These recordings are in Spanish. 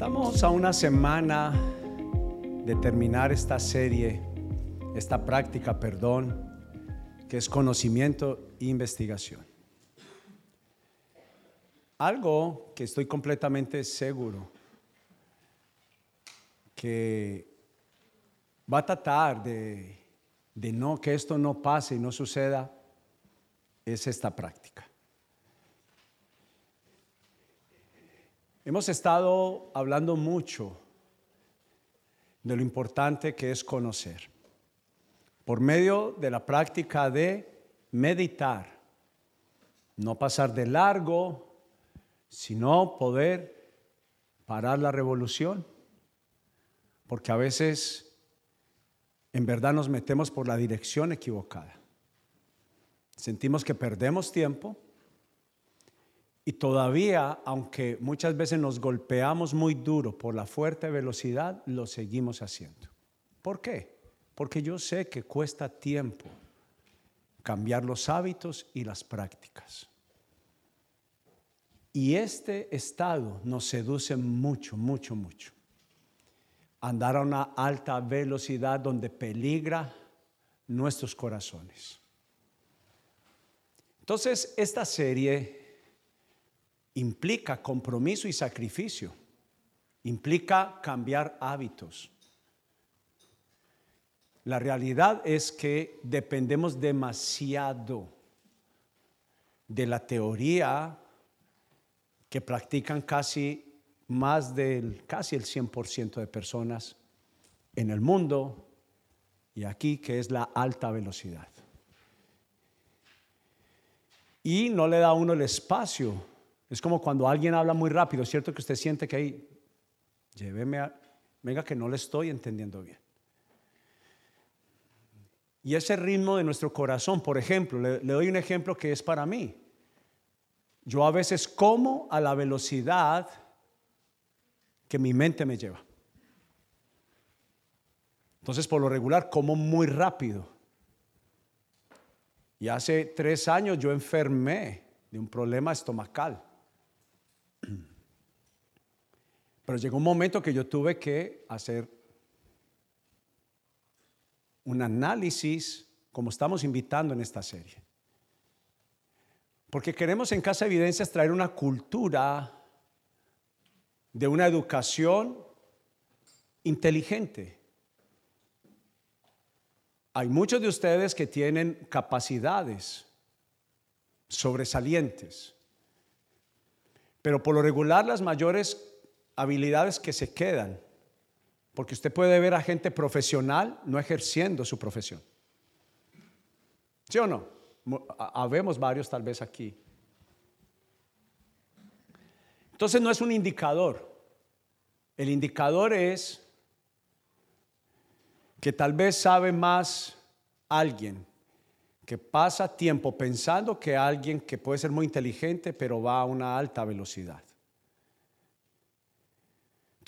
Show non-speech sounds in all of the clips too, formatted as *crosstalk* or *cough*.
Estamos a una semana de terminar esta serie, esta práctica, perdón, que es conocimiento e investigación. Algo que estoy completamente seguro que va a tratar de, de no que esto no pase y no suceda es esta práctica. Hemos estado hablando mucho de lo importante que es conocer. Por medio de la práctica de meditar, no pasar de largo, sino poder parar la revolución. Porque a veces en verdad nos metemos por la dirección equivocada. Sentimos que perdemos tiempo y todavía, aunque muchas veces nos golpeamos muy duro por la fuerte velocidad, lo seguimos haciendo. ¿Por qué? Porque yo sé que cuesta tiempo cambiar los hábitos y las prácticas. Y este estado nos seduce mucho, mucho, mucho. Andar a una alta velocidad donde peligra nuestros corazones. Entonces, esta serie implica compromiso y sacrificio, implica cambiar hábitos. La realidad es que dependemos demasiado de la teoría que practican casi más del casi el 100% de personas en el mundo y aquí que es la alta velocidad. Y no le da a uno el espacio es como cuando alguien habla muy rápido, ¿es cierto que usted siente que ahí, lléveme a, venga que no le estoy entendiendo bien? Y ese ritmo de nuestro corazón, por ejemplo, le, le doy un ejemplo que es para mí. Yo a veces como a la velocidad que mi mente me lleva. Entonces, por lo regular, como muy rápido. Y hace tres años yo enfermé de un problema estomacal. Pero llegó un momento que yo tuve que hacer un análisis, como estamos invitando en esta serie. Porque queremos en Casa Evidencias traer una cultura de una educación inteligente. Hay muchos de ustedes que tienen capacidades sobresalientes, pero por lo regular las mayores habilidades que se quedan, porque usted puede ver a gente profesional no ejerciendo su profesión. ¿Sí o no? Habemos varios tal vez aquí. Entonces no es un indicador. El indicador es que tal vez sabe más alguien que pasa tiempo pensando que alguien que puede ser muy inteligente pero va a una alta velocidad.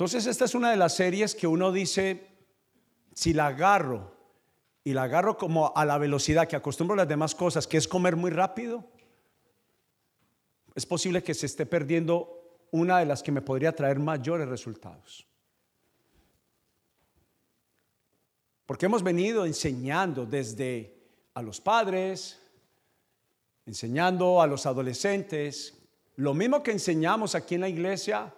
Entonces esta es una de las series que uno dice, si la agarro y la agarro como a la velocidad que acostumbro a las demás cosas, que es comer muy rápido, es posible que se esté perdiendo una de las que me podría traer mayores resultados. Porque hemos venido enseñando desde a los padres, enseñando a los adolescentes, lo mismo que enseñamos aquí en la iglesia,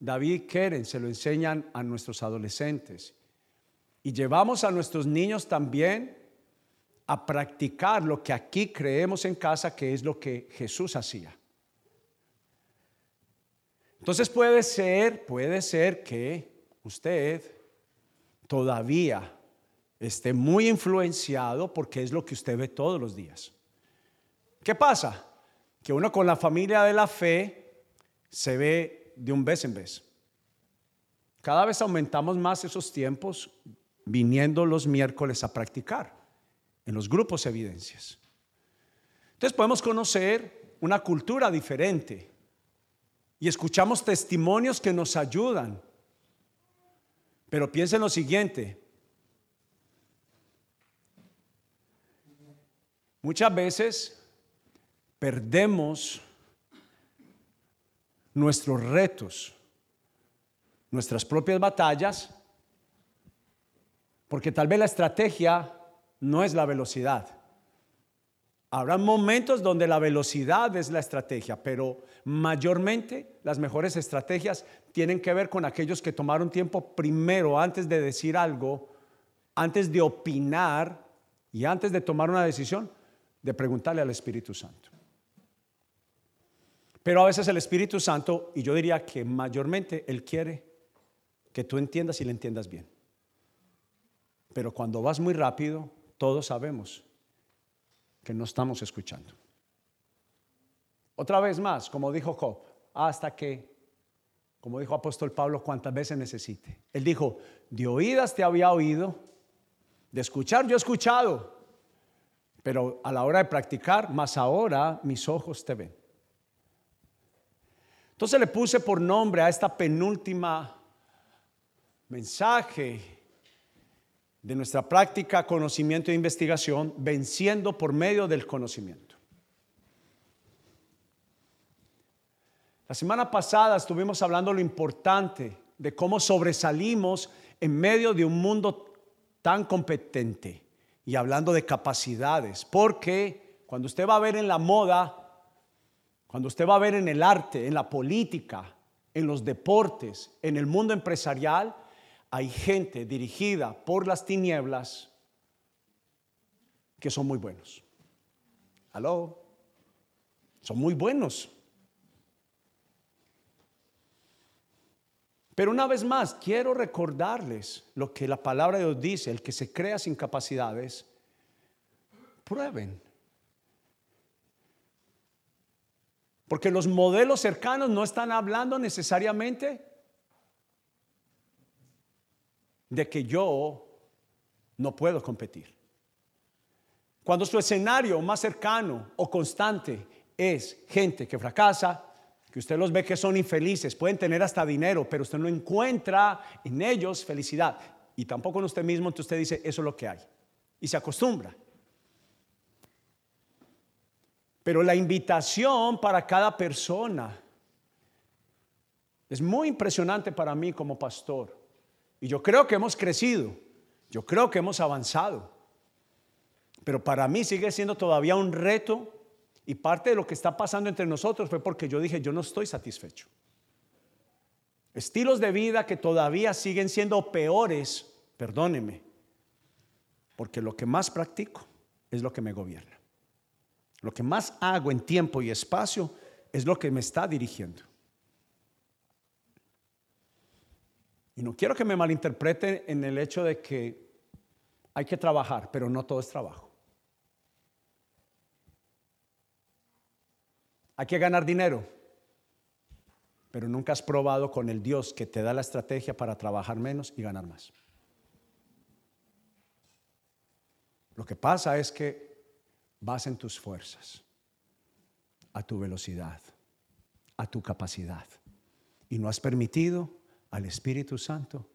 David Keren se lo enseñan a nuestros adolescentes. Y llevamos a nuestros niños también a practicar lo que aquí creemos en casa, que es lo que Jesús hacía. Entonces puede ser, puede ser que usted todavía esté muy influenciado porque es lo que usted ve todos los días. ¿Qué pasa? Que uno con la familia de la fe se ve de un vez en vez. Cada vez aumentamos más esos tiempos viniendo los miércoles a practicar en los grupos evidencias. Entonces podemos conocer una cultura diferente y escuchamos testimonios que nos ayudan. Pero piensen lo siguiente. Muchas veces perdemos nuestros retos nuestras propias batallas, porque tal vez la estrategia no es la velocidad. Habrá momentos donde la velocidad es la estrategia, pero mayormente las mejores estrategias tienen que ver con aquellos que tomaron tiempo primero antes de decir algo, antes de opinar y antes de tomar una decisión, de preguntarle al Espíritu Santo. Pero a veces el Espíritu Santo, y yo diría que mayormente Él quiere que tú entiendas y le entiendas bien. Pero cuando vas muy rápido, todos sabemos que no estamos escuchando. Otra vez más, como dijo Job, hasta que, como dijo apóstol Pablo, cuantas veces necesite. Él dijo, de oídas te había oído, de escuchar yo he escuchado, pero a la hora de practicar, más ahora mis ojos te ven. Entonces le puse por nombre a esta penúltima mensaje de nuestra práctica, conocimiento e investigación, venciendo por medio del conocimiento. La semana pasada estuvimos hablando lo importante de cómo sobresalimos en medio de un mundo tan competente y hablando de capacidades, porque cuando usted va a ver en la moda, cuando usted va a ver en el arte, en la política, en los deportes, en el mundo empresarial, hay gente dirigida por las tinieblas que son muy buenos. Aló, son muy buenos. Pero una vez más, quiero recordarles lo que la palabra de Dios dice, el que se crea sin capacidades, prueben. Porque los modelos cercanos no están hablando necesariamente de que yo no puedo competir. Cuando su escenario más cercano o constante es gente que fracasa, que usted los ve que son infelices, pueden tener hasta dinero, pero usted no encuentra en ellos felicidad y tampoco en usted mismo, entonces usted dice, eso es lo que hay. Y se acostumbra. Pero la invitación para cada persona es muy impresionante para mí como pastor. Y yo creo que hemos crecido, yo creo que hemos avanzado, pero para mí sigue siendo todavía un reto y parte de lo que está pasando entre nosotros fue porque yo dije, yo no estoy satisfecho. Estilos de vida que todavía siguen siendo peores, perdóneme, porque lo que más practico es lo que me gobierna. Lo que más hago en tiempo y espacio es lo que me está dirigiendo. Y no quiero que me malinterpreten en el hecho de que hay que trabajar, pero no todo es trabajo. Hay que ganar dinero, pero nunca has probado con el Dios que te da la estrategia para trabajar menos y ganar más. Lo que pasa es que vas en tus fuerzas, a tu velocidad, a tu capacidad, y no has permitido al Espíritu Santo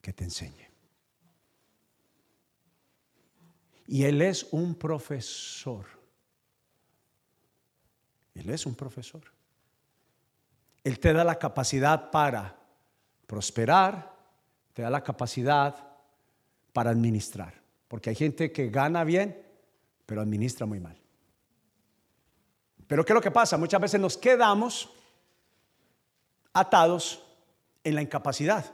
que te enseñe. Y Él es un profesor. Él es un profesor. Él te da la capacidad para prosperar, te da la capacidad para administrar. Porque hay gente que gana bien, pero administra muy mal. Pero ¿qué es lo que pasa? Muchas veces nos quedamos atados en la incapacidad.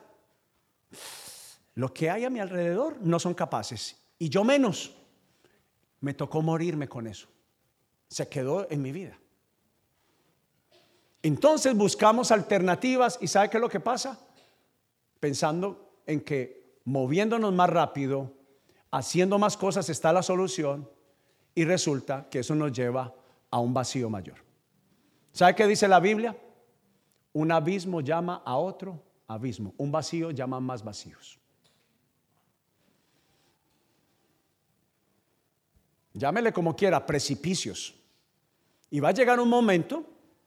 Lo que hay a mi alrededor no son capaces y yo menos. Me tocó morirme con eso. Se quedó en mi vida. Entonces buscamos alternativas y ¿sabe qué es lo que pasa? Pensando en que moviéndonos más rápido, haciendo más cosas está la solución y resulta que eso nos lleva a un vacío mayor. ¿Sabe qué dice la Biblia? Un abismo llama a otro abismo. Un vacío llama más vacíos. Llámele como quiera, precipicios. Y va a llegar un momento,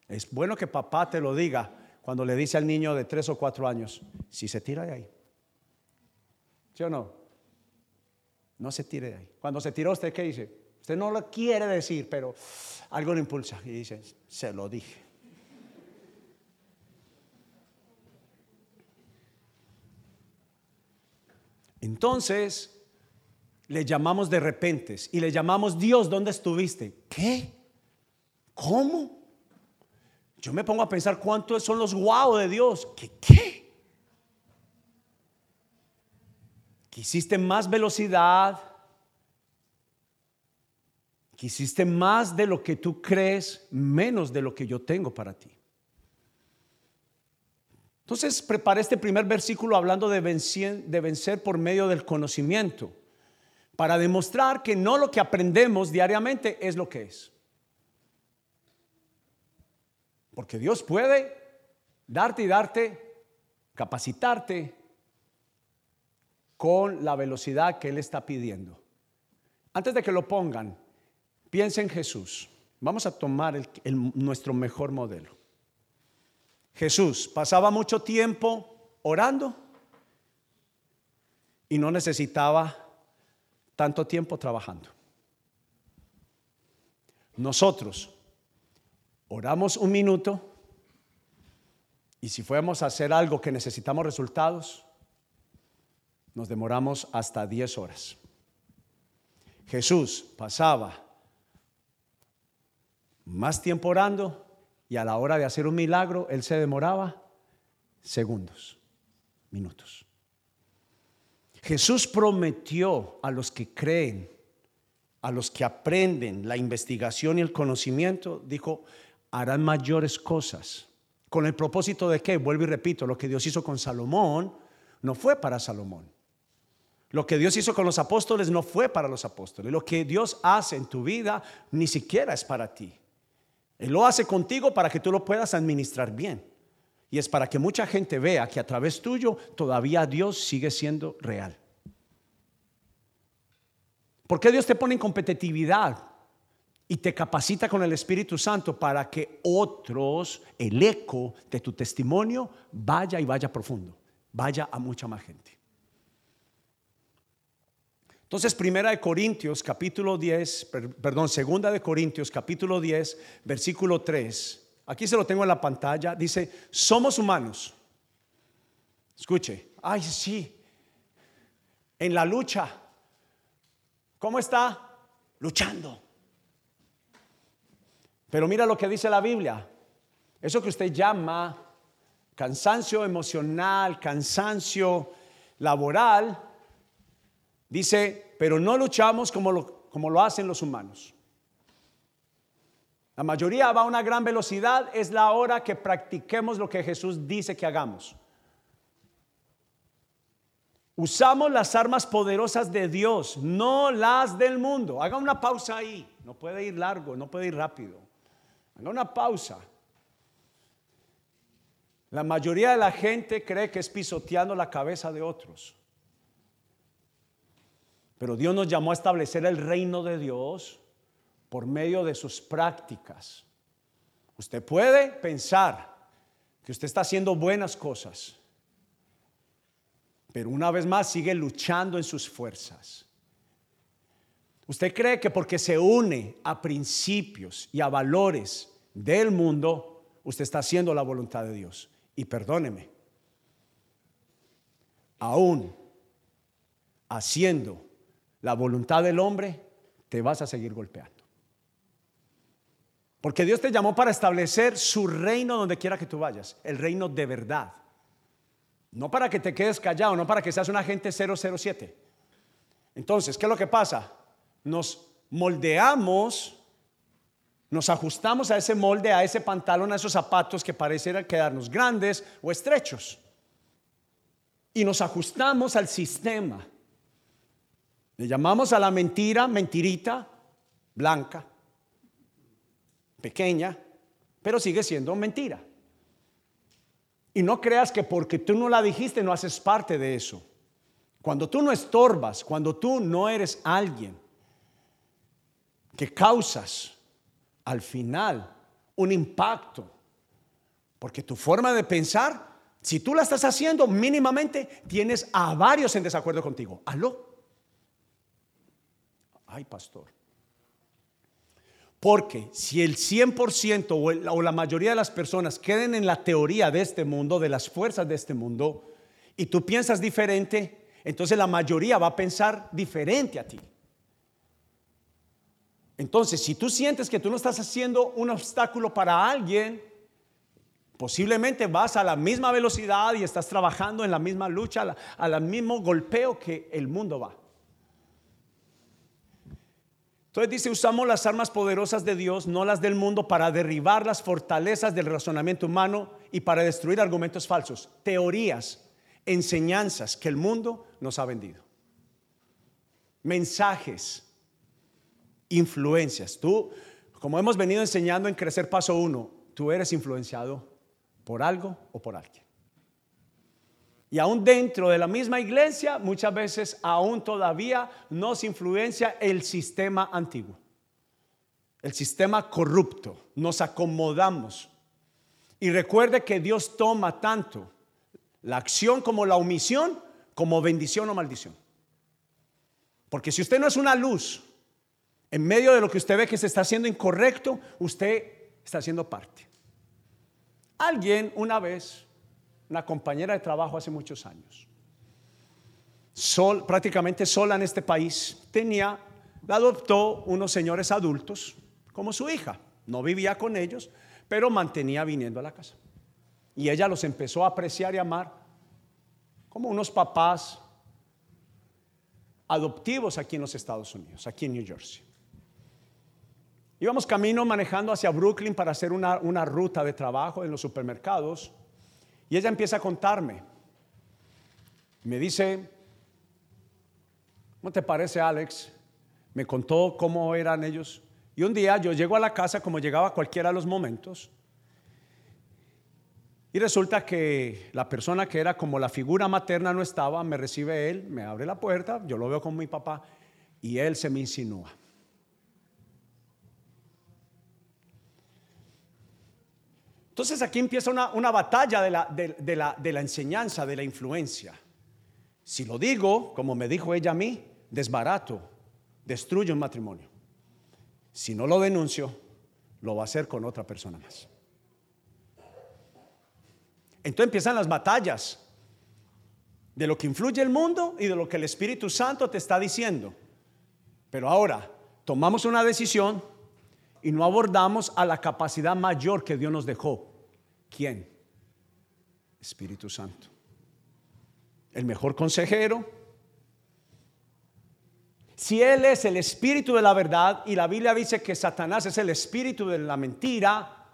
es bueno que papá te lo diga cuando le dice al niño de tres o cuatro años, si se tira de ahí. ¿Sí o no? No se tire de ahí. Cuando se tiró usted, ¿qué dice? Usted no lo quiere decir, pero algo le impulsa y dice, se lo dije. Entonces, le llamamos de repentes y le llamamos Dios, ¿dónde estuviste? ¿Qué? ¿Cómo? Yo me pongo a pensar cuántos son los guau de Dios. ¿Qué? ¿Qué? Quisiste más velocidad. Quisiste más de lo que tú crees, menos de lo que yo tengo para ti. Entonces preparé este primer versículo hablando de vencer, de vencer por medio del conocimiento, para demostrar que no lo que aprendemos diariamente es lo que es. Porque Dios puede darte y darte, capacitarte con la velocidad que Él está pidiendo. Antes de que lo pongan, piensa en Jesús. Vamos a tomar nuestro mejor modelo. Jesús pasaba mucho tiempo orando y no necesitaba tanto tiempo trabajando. Nosotros oramos un minuto y si fuéramos a hacer algo que necesitamos resultados, nos demoramos hasta 10 horas. Jesús pasaba más tiempo orando y a la hora de hacer un milagro, él se demoraba segundos, minutos. Jesús prometió a los que creen, a los que aprenden la investigación y el conocimiento, dijo, harán mayores cosas. ¿Con el propósito de qué? Vuelvo y repito, lo que Dios hizo con Salomón no fue para Salomón. Lo que Dios hizo con los apóstoles no fue para los apóstoles. Lo que Dios hace en tu vida ni siquiera es para ti. Él lo hace contigo para que tú lo puedas administrar bien. Y es para que mucha gente vea que a través tuyo todavía Dios sigue siendo real. ¿Por qué Dios te pone en competitividad y te capacita con el Espíritu Santo para que otros, el eco de tu testimonio, vaya y vaya profundo, vaya a mucha más gente? Entonces, primera de Corintios, capítulo 10, perdón, segunda de Corintios, capítulo 10, versículo 3. Aquí se lo tengo en la pantalla. Dice, somos humanos. Escuche, ay, sí, en la lucha. ¿Cómo está? Luchando. Pero mira lo que dice la Biblia. Eso que usted llama cansancio emocional, cansancio laboral, Dice, pero no luchamos como lo, como lo hacen los humanos. La mayoría va a una gran velocidad, es la hora que practiquemos lo que Jesús dice que hagamos. Usamos las armas poderosas de Dios, no las del mundo. Haga una pausa ahí, no puede ir largo, no puede ir rápido. Haga una pausa. La mayoría de la gente cree que es pisoteando la cabeza de otros. Pero Dios nos llamó a establecer el reino de Dios por medio de sus prácticas. Usted puede pensar que usted está haciendo buenas cosas, pero una vez más sigue luchando en sus fuerzas. Usted cree que porque se une a principios y a valores del mundo, usted está haciendo la voluntad de Dios. Y perdóneme, aún haciendo la voluntad del hombre, te vas a seguir golpeando. Porque Dios te llamó para establecer su reino donde quiera que tú vayas, el reino de verdad. No para que te quedes callado, no para que seas un agente 007. Entonces, ¿qué es lo que pasa? Nos moldeamos, nos ajustamos a ese molde, a ese pantalón, a esos zapatos que parecieran quedarnos grandes o estrechos. Y nos ajustamos al sistema. Le llamamos a la mentira mentirita blanca, pequeña, pero sigue siendo mentira. Y no creas que porque tú no la dijiste no haces parte de eso. Cuando tú no estorbas, cuando tú no eres alguien que causas al final un impacto, porque tu forma de pensar, si tú la estás haciendo mínimamente, tienes a varios en desacuerdo contigo. Aló. Ay, pastor. Porque si el 100% o, la mayoría de las personas queden en la teoría de este mundo, de las fuerzas de este mundo, y tú piensas diferente, entonces la mayoría va a pensar diferente a ti. Entonces, si tú sientes que tú no estás haciendo un obstáculo para alguien, posiblemente vas a la misma velocidad y estás trabajando en la misma lucha, al mismo golpeo que el mundo va. Entonces dice, usamos las armas poderosas de Dios, no las del mundo, para derribar las fortalezas del razonamiento humano y para destruir argumentos falsos, teorías, enseñanzas que el mundo nos ha vendido. Mensajes, influencias. Tú, como hemos venido enseñando en Crecer Paso 1, tú eres influenciado por algo o por alguien. Y aún dentro de la misma iglesia, muchas veces aún todavía nos influencia el sistema antiguo, el sistema corrupto. Nos acomodamos. Y recuerde que Dios toma tanto la acción como la omisión, como bendición o maldición. Porque si usted no es una luz, en medio de lo que usted ve que se está haciendo incorrecto, usted está haciendo parte. Alguien una vez una compañera de trabajo hace muchos años, sol, prácticamente sola en este país, tenía, la adoptó unos señores adultos como su hija. No vivía con ellos, pero mantenía viniendo a la casa. Y ella los empezó a apreciar y amar como unos papás adoptivos aquí en los Estados Unidos, aquí en New Jersey. Íbamos camino manejando hacia Brooklyn para hacer una, una ruta de trabajo en los supermercados y ella empieza a contarme. Me dice, ¿cómo te parece Alex? Me contó cómo eran ellos. Y un día yo llego a la casa como llegaba cualquiera de los momentos. Y resulta que la persona que era como la figura materna no estaba, me recibe él, me abre la puerta, yo lo veo con mi papá y él se me insinúa. Entonces aquí empieza una, batalla de la, de la enseñanza, de la influencia. Si lo digo, como me dijo ella a mí, desbarato, destruyo un matrimonio. Si no lo denuncio, lo va a hacer con otra persona más. Entonces empiezan las batallas de lo que influye el mundo y de lo que el Espíritu Santo te está diciendo. Pero ahora tomamos una decisión y no abordamos a la capacidad mayor que Dios nos dejó. ¿Quién? Espíritu Santo. El mejor consejero. Si Él es el espíritu de la verdad y la Biblia dice que Satanás es el espíritu de la mentira,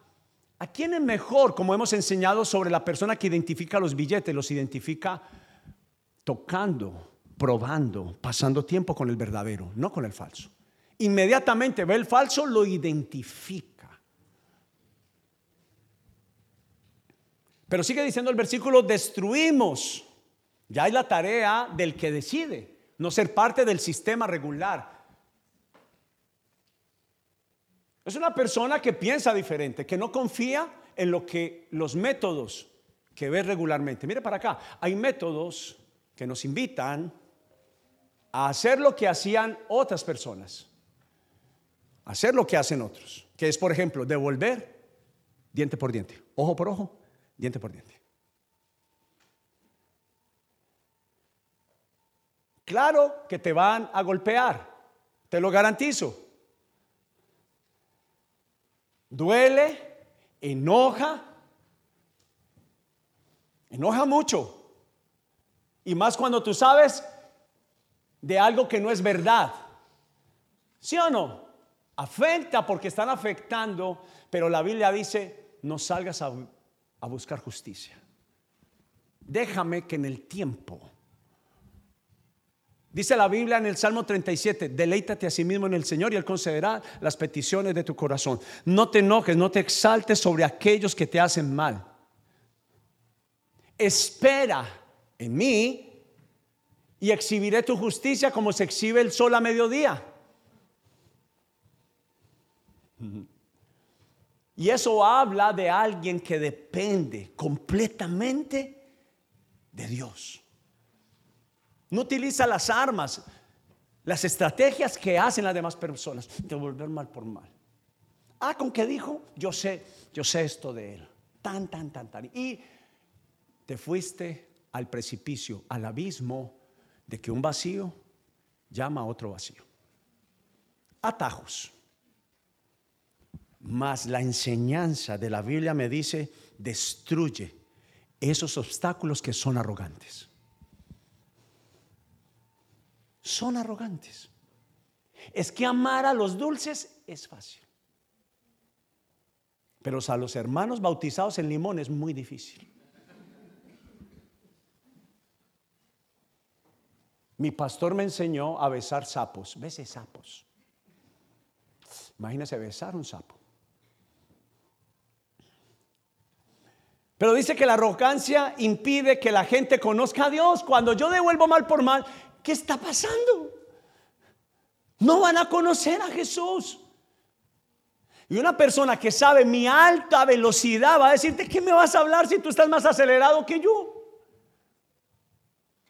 ¿a quién es mejor, como hemos enseñado sobre la persona que identifica los billetes, los identifica tocando, probando, pasando tiempo con el verdadero, no con el falso? inmediatamente ve el falso, lo identifica. Pero sigue diciendo el versículo, destruimos. Ya hay la tarea del que decide, no ser parte del sistema regular. Es una persona que piensa diferente, que no confía en lo que los métodos que ve regularmente. Mire para acá, hay métodos que nos invitan a hacer lo que hacían otras personas hacer lo que hacen otros, que es, por ejemplo, devolver diente por diente, ojo por ojo, diente por diente. Claro que te van a golpear, te lo garantizo. Duele, enoja, enoja mucho. Y más cuando tú sabes de algo que no es verdad. ¿Sí o no? Afecta porque están afectando, pero la Biblia dice, no salgas a, buscar justicia. Déjame que en el tiempo, dice la Biblia en el Salmo 37, deleítate a sí mismo en el Señor y Él concederá las peticiones de tu corazón. No te enojes, no te exaltes sobre aquellos que te hacen mal. Espera en mí y exhibiré tu justicia como se exhibe el sol a mediodía. Y eso habla de alguien que depende completamente de Dios. No utiliza las armas, las estrategias que hacen las demás personas, devolver mal por mal. Ah, con qué dijo, yo sé, yo sé esto de él. Tan, tan, tan, tan. Y te fuiste al precipicio, al abismo de que un vacío llama a otro vacío. Atajos. Mas la enseñanza de la Biblia me dice, destruye esos obstáculos que son arrogantes. Son arrogantes. Es que amar a los dulces es fácil. Pero a los hermanos bautizados en limón es muy difícil. Mi pastor me enseñó a besar sapos. Bese sapos. Imagínese besar un sapo. Pero dice que la arrogancia impide que la gente conozca a Dios. Cuando yo devuelvo mal por mal, ¿qué está pasando? No van a conocer a Jesús. Y una persona que sabe mi alta velocidad va a decirte, ¿qué me vas a hablar si tú estás más acelerado que yo?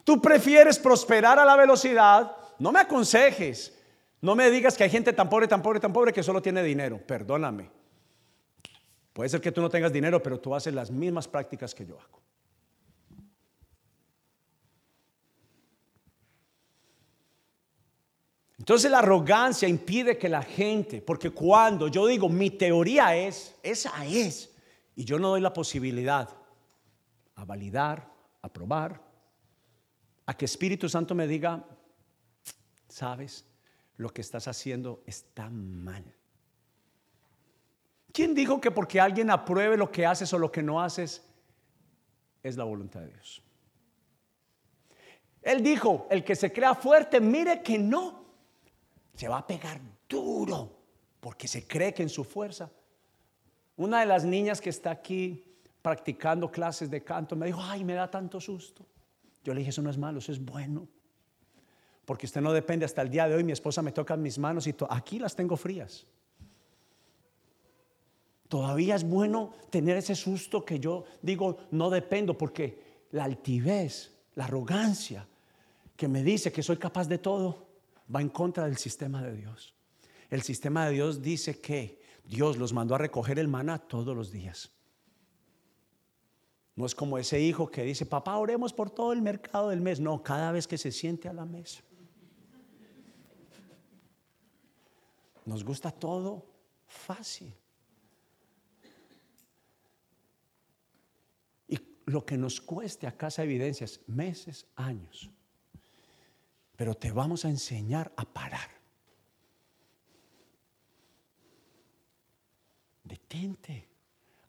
Tú prefieres prosperar a la velocidad. No me aconsejes. No me digas que hay gente tan pobre, tan pobre, tan pobre que solo tiene dinero. Perdóname. Puede ser que tú no tengas dinero, pero tú haces las mismas prácticas que yo hago. Entonces la arrogancia impide que la gente, porque cuando yo digo mi teoría es, esa es, y yo no doy la posibilidad a validar, a probar, a que Espíritu Santo me diga, sabes, lo que estás haciendo está mal. ¿Quién dijo que porque alguien apruebe lo que haces o lo que no haces es la voluntad de Dios? Él dijo, el que se crea fuerte, mire que no, se va a pegar duro porque se cree que en su fuerza. Una de las niñas que está aquí practicando clases de canto me dijo, ay, me da tanto susto. Yo le dije, eso no es malo, eso es bueno. Porque usted no depende hasta el día de hoy. Mi esposa me toca mis manos y aquí las tengo frías. Todavía es bueno tener ese susto que yo digo, no dependo, porque la altivez, la arrogancia que me dice que soy capaz de todo, va en contra del sistema de Dios. El sistema de Dios dice que Dios los mandó a recoger el maná todos los días. No es como ese hijo que dice, papá, oremos por todo el mercado del mes. No, cada vez que se siente a la mesa. Nos gusta todo fácil. Y lo que nos cueste a casa evidencias, meses, años. Pero te vamos a enseñar a parar. Detente.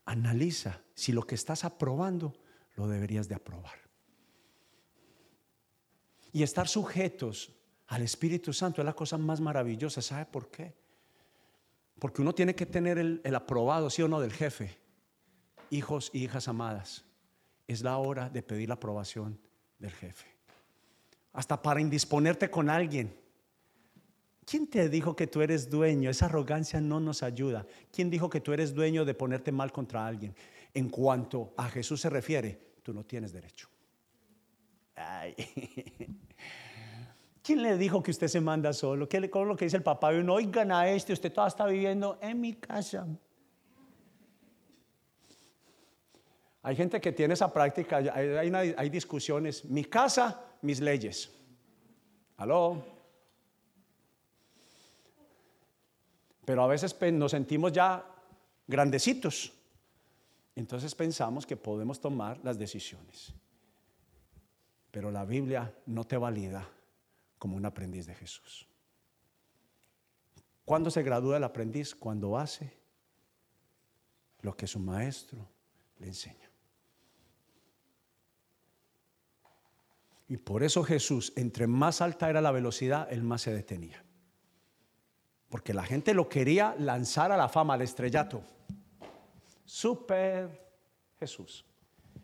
Analiza si lo que estás aprobando lo deberías de aprobar. Y estar sujetos al Espíritu Santo es la cosa más maravillosa. ¿Sabe por qué? Porque uno tiene que tener el, aprobado, sí o no, del jefe. Hijos y hijas amadas, es la hora de pedir la aprobación del jefe. Hasta para indisponerte con alguien. ¿Quién te dijo que tú eres dueño? Esa arrogancia no nos ayuda. ¿Quién dijo que tú eres dueño de ponerte mal contra alguien? En cuanto a Jesús se refiere, tú no tienes derecho. Ay. *laughs* ¿Quién le dijo que usted se manda solo? ¿Qué le con lo que dice el papá? Y uno, oigan a este, usted todavía está viviendo en mi casa. Hay gente que tiene esa práctica, hay, discusiones. Mi casa, mis leyes. ¿Aló? Pero a veces nos sentimos ya grandecitos. Entonces pensamos que podemos tomar las decisiones. Pero la Biblia no te valida como un aprendiz de Jesús. ¿Cuándo se gradúa el aprendiz? Cuando hace lo que su maestro le enseña. Y por eso Jesús, entre más alta era la velocidad, él más se detenía. Porque la gente lo quería lanzar a la fama, al estrellato. Super Jesús.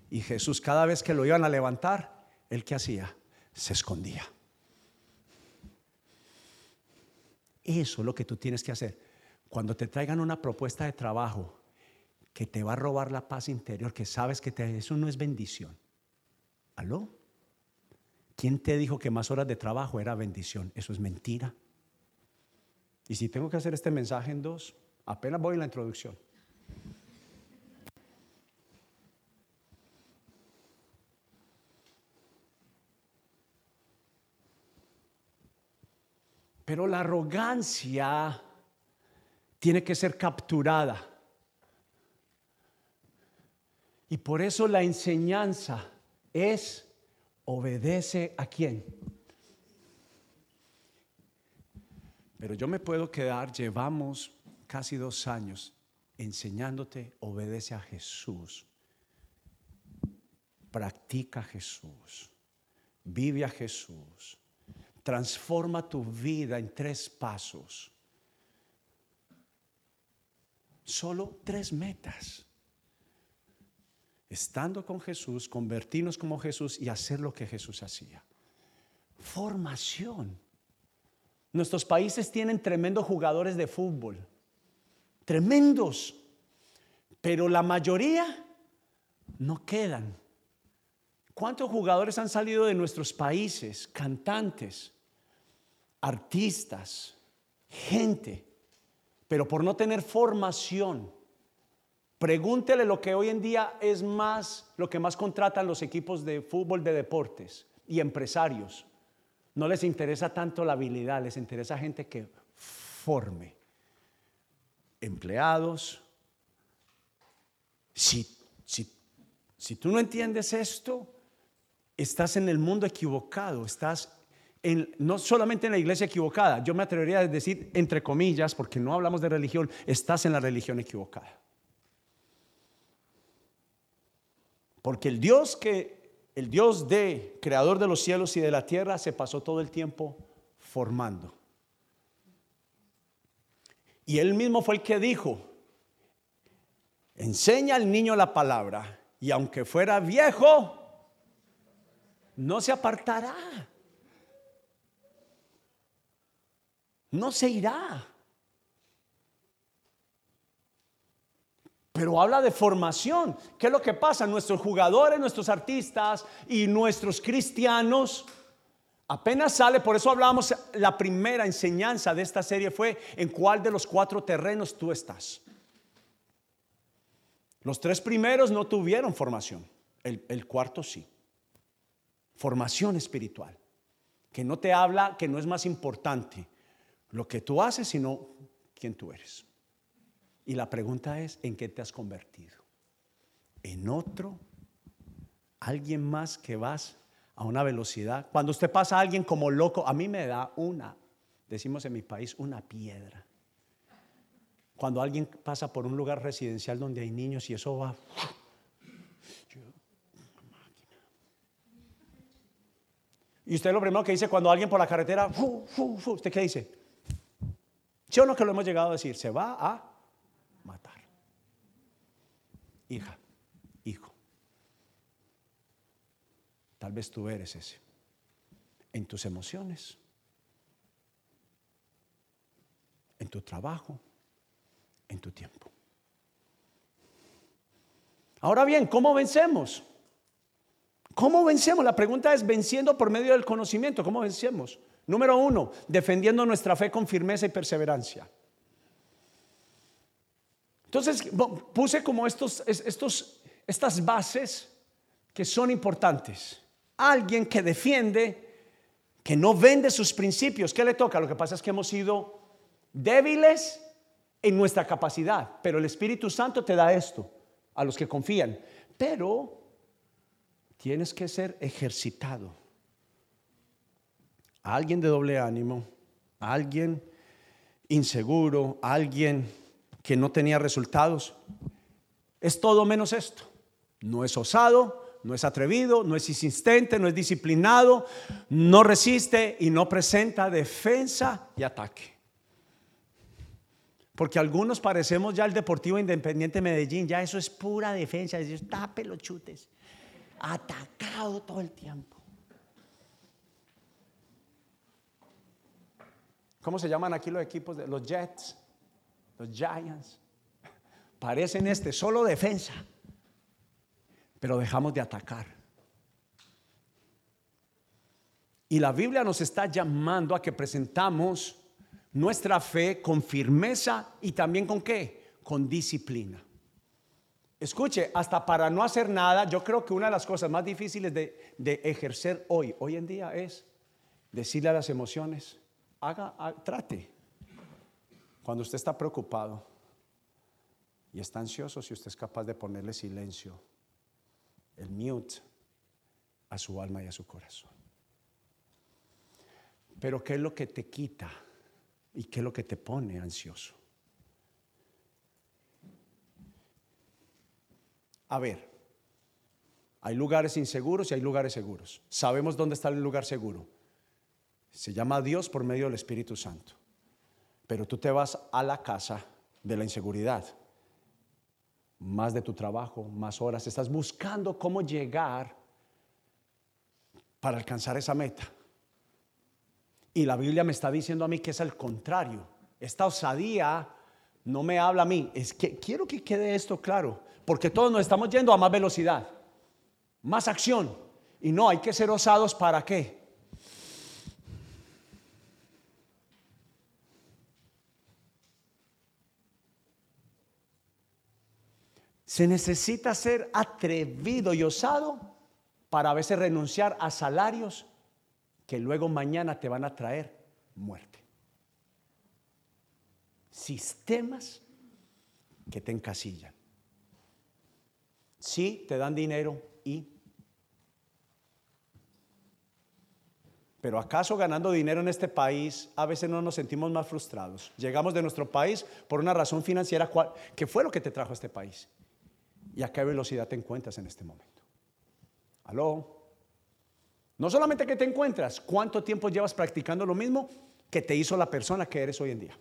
Y Jesús cada vez que lo iban a levantar, ¿el qué hacía? Se escondía. Eso es lo que tú tienes que hacer. Cuando te traigan una propuesta de trabajo que te va a robar la paz interior, que sabes que eso no es bendición. ¿Aló? ¿Quién te dijo que más horas de trabajo era bendición? Eso es mentira. Y si tengo que hacer este mensaje en dos, apenas voy en la introducción. Pero la arrogancia tiene que ser capturada. Y por eso la enseñanza es obedece a quién. Pero yo me puedo quedar, llevamos casi dos años enseñándote, obedece a Jesús. Practica a Jesús. Vive a Jesús. Transforma tu vida en tres pasos. Solo tres metas. Estando con Jesús, convertirnos como Jesús y hacer lo que Jesús hacía. Formación. Nuestros países tienen tremendos jugadores de fútbol. Tremendos. Pero la mayoría no quedan. ¿Cuántos jugadores han salido de nuestros países? Cantantes, artistas, gente, pero por no tener formación. Pregúntele lo que hoy en día es más, lo que más contratan los equipos de fútbol de deportes y empresarios. No les interesa tanto la habilidad, les interesa gente que forme. Empleados. Si, si, si tú no entiendes esto, estás en el mundo equivocado, estás en, no solamente en la iglesia equivocada, yo me atrevería a decir entre comillas, porque no hablamos de religión, estás en la religión equivocada. Porque el Dios que, el Dios de, creador de los cielos y de la tierra, se pasó todo el tiempo formando. Y él mismo fue el que dijo, enseña al niño la palabra, y aunque fuera viejo, no se apartará. No se irá. Pero habla de formación. ¿Qué es lo que pasa? Nuestros jugadores, nuestros artistas y nuestros cristianos apenas sale, por eso hablábamos, la primera enseñanza de esta serie fue en cuál de los cuatro terrenos tú estás. Los tres primeros no tuvieron formación, el, el cuarto sí formación espiritual, que no te habla que no es más importante lo que tú haces, sino quién tú eres. Y la pregunta es, ¿en qué te has convertido? ¿En otro? ¿Alguien más que vas a una velocidad? Cuando usted pasa a alguien como loco, a mí me da una, decimos en mi país, una piedra. Cuando alguien pasa por un lugar residencial donde hay niños y eso va Y usted lo primero que dice cuando alguien por la carretera, ¿usted qué dice? Yo no que lo hemos llegado a decir? Se va a Hija, hijo. Tal vez tú eres ese. En tus emociones, en tu trabajo, en tu tiempo. Ahora bien, ¿cómo vencemos? ¿Cómo vencemos? La pregunta es venciendo por medio del conocimiento. ¿Cómo vencemos? Número uno, defendiendo nuestra fe con firmeza y perseverancia. Entonces puse como estos, estos, estas bases que son importantes. Alguien que defiende, que no vende sus principios. ¿Qué le toca? Lo que pasa es que hemos sido débiles en nuestra capacidad, pero el Espíritu Santo te da esto a los que confían. Pero tienes que ser ejercitado. alguien de doble ánimo, alguien inseguro, alguien que no tenía resultados. Es todo menos esto. No es osado, no es atrevido, no es insistente, no es disciplinado, no resiste y no presenta defensa y ataque. Porque algunos parecemos ya el Deportivo Independiente Medellín, ya eso es pura defensa, es tape los chutes atacado todo el tiempo. ¿Cómo se llaman aquí los equipos de los Jets? Los Giants. Parecen este, solo defensa. Pero dejamos de atacar. Y la Biblia nos está llamando a que presentamos nuestra fe con firmeza y también con qué? Con disciplina. Escuche, hasta para no hacer nada, yo creo que una de las cosas más difíciles de, ejercer hoy, hoy en día, es decirle a las emociones, haga, trate. Cuando usted está preocupado y está ansioso, si usted es capaz de ponerle silencio, el mute a su alma y a su corazón. Pero ¿qué es lo que te quita y qué es lo que te pone ansioso? A ver, hay lugares inseguros y hay lugares seguros. Sabemos dónde está el lugar seguro. Se llama Dios por medio del Espíritu Santo. Pero tú te vas a la casa de la inseguridad. Más de tu trabajo, más horas. Estás buscando cómo llegar para alcanzar esa meta. Y la Biblia me está diciendo a mí que es al contrario. Esta osadía no me habla a mí. Es que quiero que quede esto claro. Porque todos nos estamos yendo a más velocidad, más acción. Y no, hay que ser osados para qué? Se necesita ser atrevido y osado para a veces renunciar a salarios que luego mañana te van a traer muerte. Sistemas que te encasillan. Sí, te dan dinero y... Pero acaso ganando dinero en este país a veces no nos sentimos más frustrados. Llegamos de nuestro país por una razón financiera que fue lo que te trajo a este país. ¿Y a qué velocidad te encuentras en este momento? ¿Aló? No solamente que te encuentras, ¿cuánto tiempo llevas practicando lo mismo que te hizo la persona que eres hoy en día?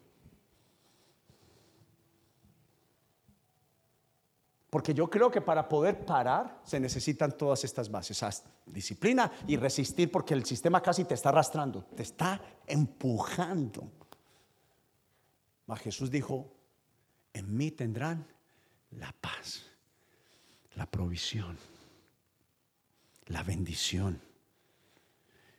Porque yo creo que para poder parar se necesitan todas estas bases. Disciplina y resistir porque el sistema casi te está arrastrando, te está empujando. Mas Jesús dijo, en mí tendrán la paz la provisión, la bendición.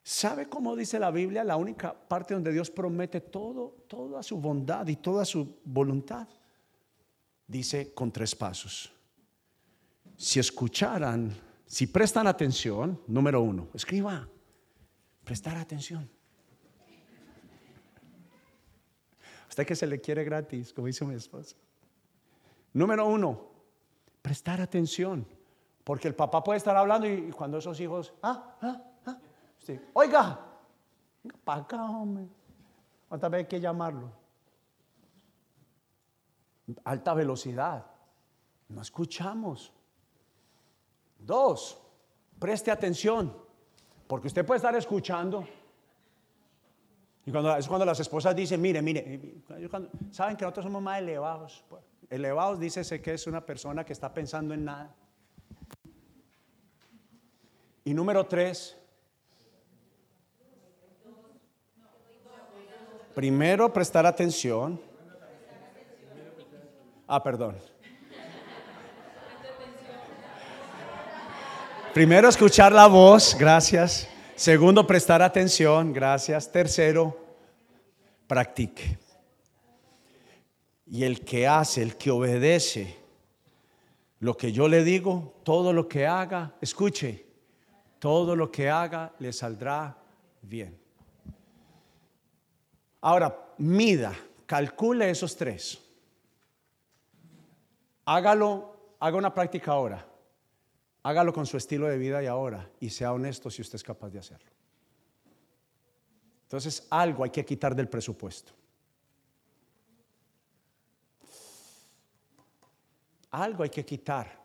¿Sabe cómo dice la Biblia? La única parte donde Dios promete todo, toda su bondad y toda su voluntad. Dice con tres pasos. Si escucharan, si prestan atención, número uno, escriba, prestar atención. Hasta que se le quiere gratis, como dice mi esposa. Número uno, prestar atención. Porque el papá puede estar hablando y, cuando esos hijos, ah, ah, ah, oiga, para acá, hombre. Otra vez hay que llamarlo. Alta velocidad. No escuchamos. Dos, preste atención. Porque usted puede estar escuchando. Y cuando, es cuando las esposas dicen, mire, mire, saben que nosotros somos más elevados. Pues, elevados dice que es una persona que está pensando en nada. Y número tres, primero prestar atención. Ah, perdón. Primero escuchar la voz, gracias. Segundo, prestar atención, gracias. Tercero, practique. Y el que hace, el que obedece lo que yo le digo, todo lo que haga, escuche, todo lo que haga le saldrá bien. Ahora, mida, calcule esos tres. Hágalo, haga una práctica ahora. Hágalo con su estilo de vida y ahora y sea honesto si usted es capaz de hacerlo. Entonces, algo hay que quitar del presupuesto. Algo hay que quitar.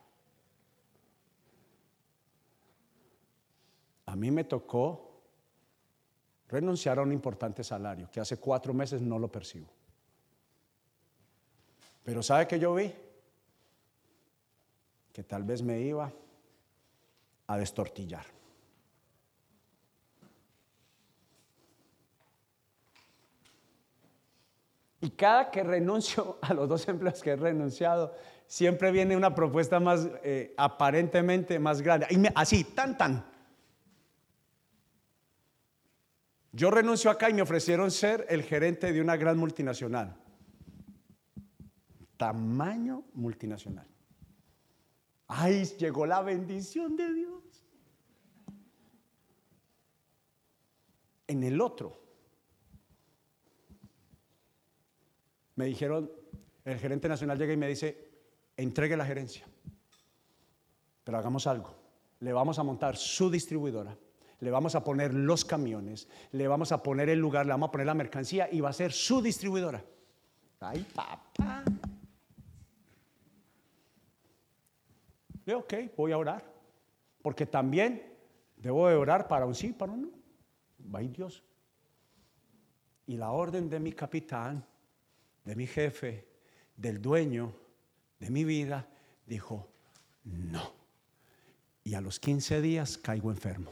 A mí me tocó renunciar a un importante salario que hace cuatro meses no lo percibo. Pero ¿sabe que yo vi? Que tal vez me iba a destortillar. Y cada que renuncio *laughs* a los dos empleos que he renunciado, siempre viene una propuesta más eh, aparentemente más grande. Y así, tan, tan. Yo renuncio acá y me ofrecieron ser el gerente de una gran multinacional. Tamaño multinacional. Ay, llegó la bendición de Dios. En el otro, me dijeron, el gerente nacional llega y me dice, entregue la gerencia, pero hagamos algo, le vamos a montar su distribuidora, le vamos a poner los camiones, le vamos a poner el lugar, le vamos a poner la mercancía y va a ser su distribuidora. Ay, papá. Le ok, voy a orar, porque también debo de orar para un sí, para un no. Va Dios. Y la orden de mi capitán, de mi jefe, del dueño de mi vida, dijo, no. Y a los 15 días caigo enfermo.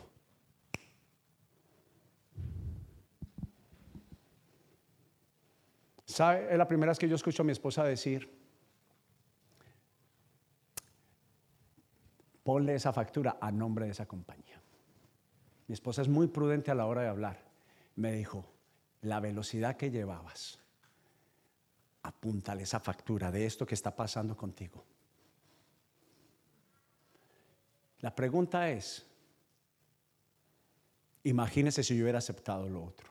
¿Sabe? Es la primera vez que yo escucho a mi esposa decir, ponle esa factura a nombre de esa compañía. Mi esposa es muy prudente a la hora de hablar. Me dijo, la velocidad que llevabas, apúntale esa factura de esto que está pasando contigo. La pregunta es, imagínese si yo hubiera aceptado lo otro.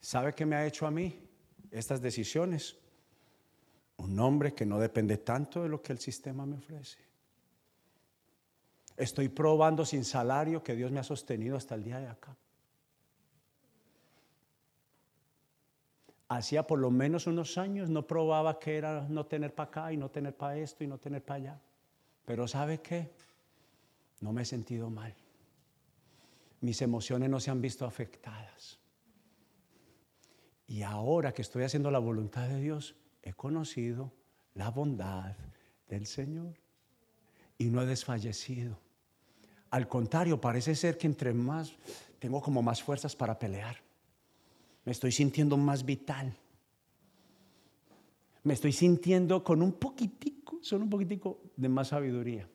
¿Sabe qué me ha hecho a mí estas decisiones? Un hombre que no depende tanto de lo que el sistema me ofrece. Estoy probando sin salario que Dios me ha sostenido hasta el día de acá. Hacía por lo menos unos años no probaba que era no tener para acá y no tener para esto y no tener para allá. Pero ¿sabe qué? No me he sentido mal. Mis emociones no se han visto afectadas. Y ahora que estoy haciendo la voluntad de Dios, he conocido la bondad del Señor y no he desfallecido. Al contrario, parece ser que entre más tengo como más fuerzas para pelear. Me estoy sintiendo más vital. Me estoy sintiendo con un poquitico, solo un poquitico de más sabiduría.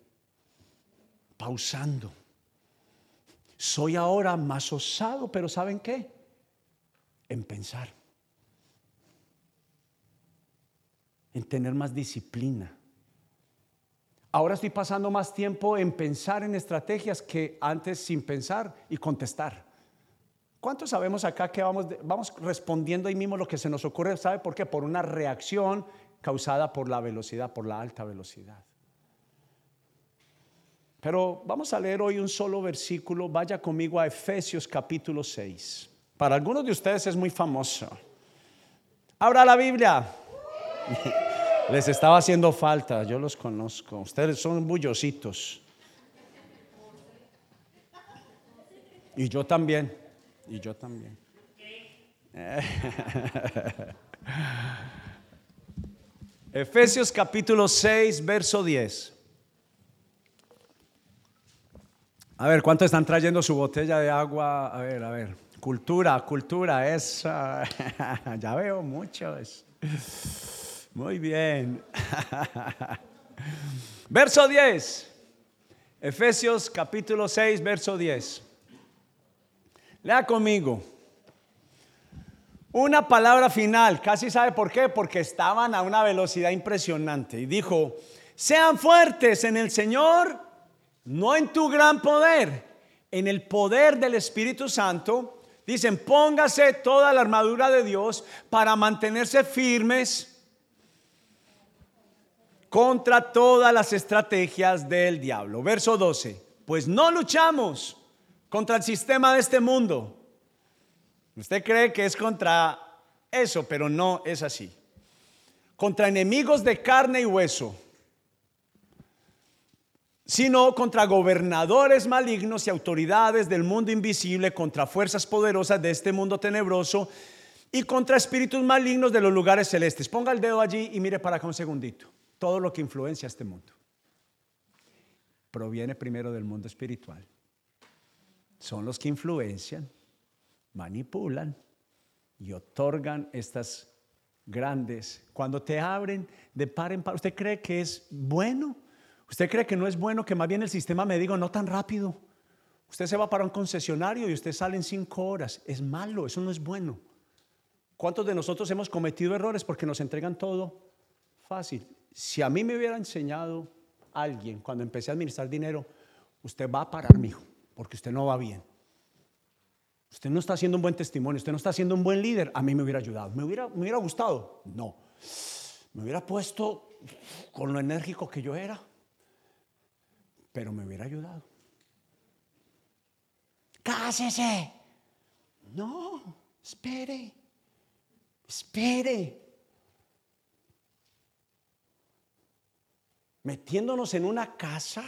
Pausando. Soy ahora más osado, pero ¿saben qué? En pensar. En tener más disciplina. Ahora estoy pasando más tiempo en pensar en estrategias que antes sin pensar y contestar. ¿Cuántos sabemos acá que vamos, vamos respondiendo ahí mismo lo que se nos ocurre? ¿Sabe por qué? Por una reacción causada por la velocidad, por la alta velocidad. Pero vamos a leer hoy un solo versículo. Vaya conmigo a Efesios capítulo 6. Para algunos de ustedes es muy famoso. Abra la Biblia. *laughs* Les estaba haciendo falta, yo los conozco. Ustedes son bullositos. Y yo también. Y yo también. *laughs* Efesios capítulo 6, verso 10. A ver, ¿cuántos están trayendo su botella de agua? A ver, a ver. Cultura, cultura, esa. *laughs* ya veo muchos. Muy bien. *laughs* verso 10. Efesios capítulo 6, verso 10. Lea conmigo. Una palabra final, casi sabe por qué, porque estaban a una velocidad impresionante. Y dijo, sean fuertes en el Señor, no en tu gran poder, en el poder del Espíritu Santo. Dicen, póngase toda la armadura de Dios para mantenerse firmes contra todas las estrategias del diablo. Verso 12, pues no luchamos contra el sistema de este mundo. Usted cree que es contra eso, pero no es así. Contra enemigos de carne y hueso, sino contra gobernadores malignos y autoridades del mundo invisible, contra fuerzas poderosas de este mundo tenebroso y contra espíritus malignos de los lugares celestes. Ponga el dedo allí y mire para acá un segundito. Todo lo que influencia este mundo proviene primero del mundo espiritual son los que influencian, manipulan y otorgan estas grandes. Cuando te abren de par en par, ¿usted cree que es bueno? ¿Usted cree que no es bueno que más bien el sistema me diga no tan rápido? Usted se va para un concesionario y usted sale en cinco horas. Es malo, eso no es bueno. ¿Cuántos de nosotros hemos cometido errores porque nos entregan todo fácil? Si a mí me hubiera enseñado alguien cuando empecé a administrar dinero, usted va a parar, mi hijo porque usted no va bien. Usted no está haciendo un buen testimonio, usted no está haciendo un buen líder. A mí me hubiera ayudado. ¿Me hubiera, me hubiera gustado? No. Me hubiera puesto con lo enérgico que yo era, pero me hubiera ayudado. Cásese. No, espere, espere. Metiéndonos en una casa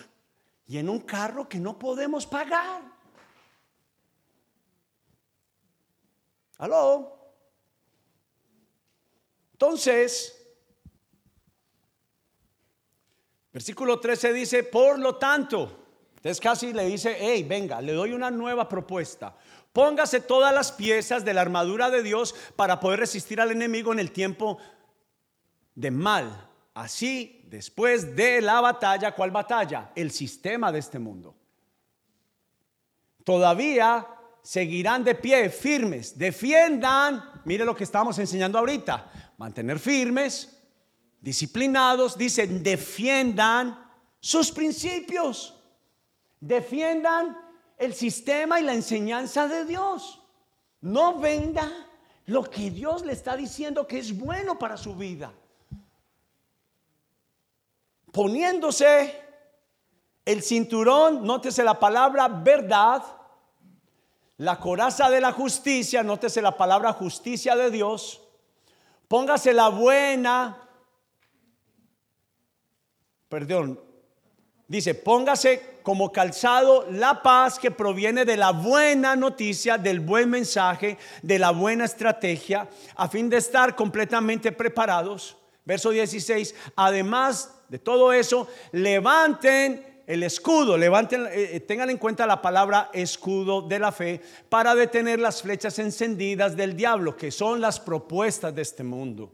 y en un carro que no podemos pagar. ¿Aló? Entonces, versículo 13 dice, por lo tanto, entonces casi le dice, hey, venga, le doy una nueva propuesta. Póngase todas las piezas de la armadura de Dios para poder resistir al enemigo en el tiempo de mal. Así, después de la batalla, ¿cuál batalla? El sistema de este mundo. Todavía seguirán de pie, firmes, defiendan, mire lo que estamos enseñando ahorita, mantener firmes, disciplinados, dicen, defiendan sus principios, defiendan el sistema y la enseñanza de Dios. No venda lo que Dios le está diciendo que es bueno para su vida. Poniéndose el cinturón, nótese la palabra verdad, la coraza de la justicia, nótese la palabra justicia de Dios, póngase la buena, perdón, dice, póngase como calzado la paz que proviene de la buena noticia, del buen mensaje, de la buena estrategia, a fin de estar completamente preparados. Verso 16, además de todo eso, levanten el escudo, levanten, eh, eh, tengan en cuenta la palabra escudo de la fe para detener las flechas encendidas del diablo, que son las propuestas de este mundo.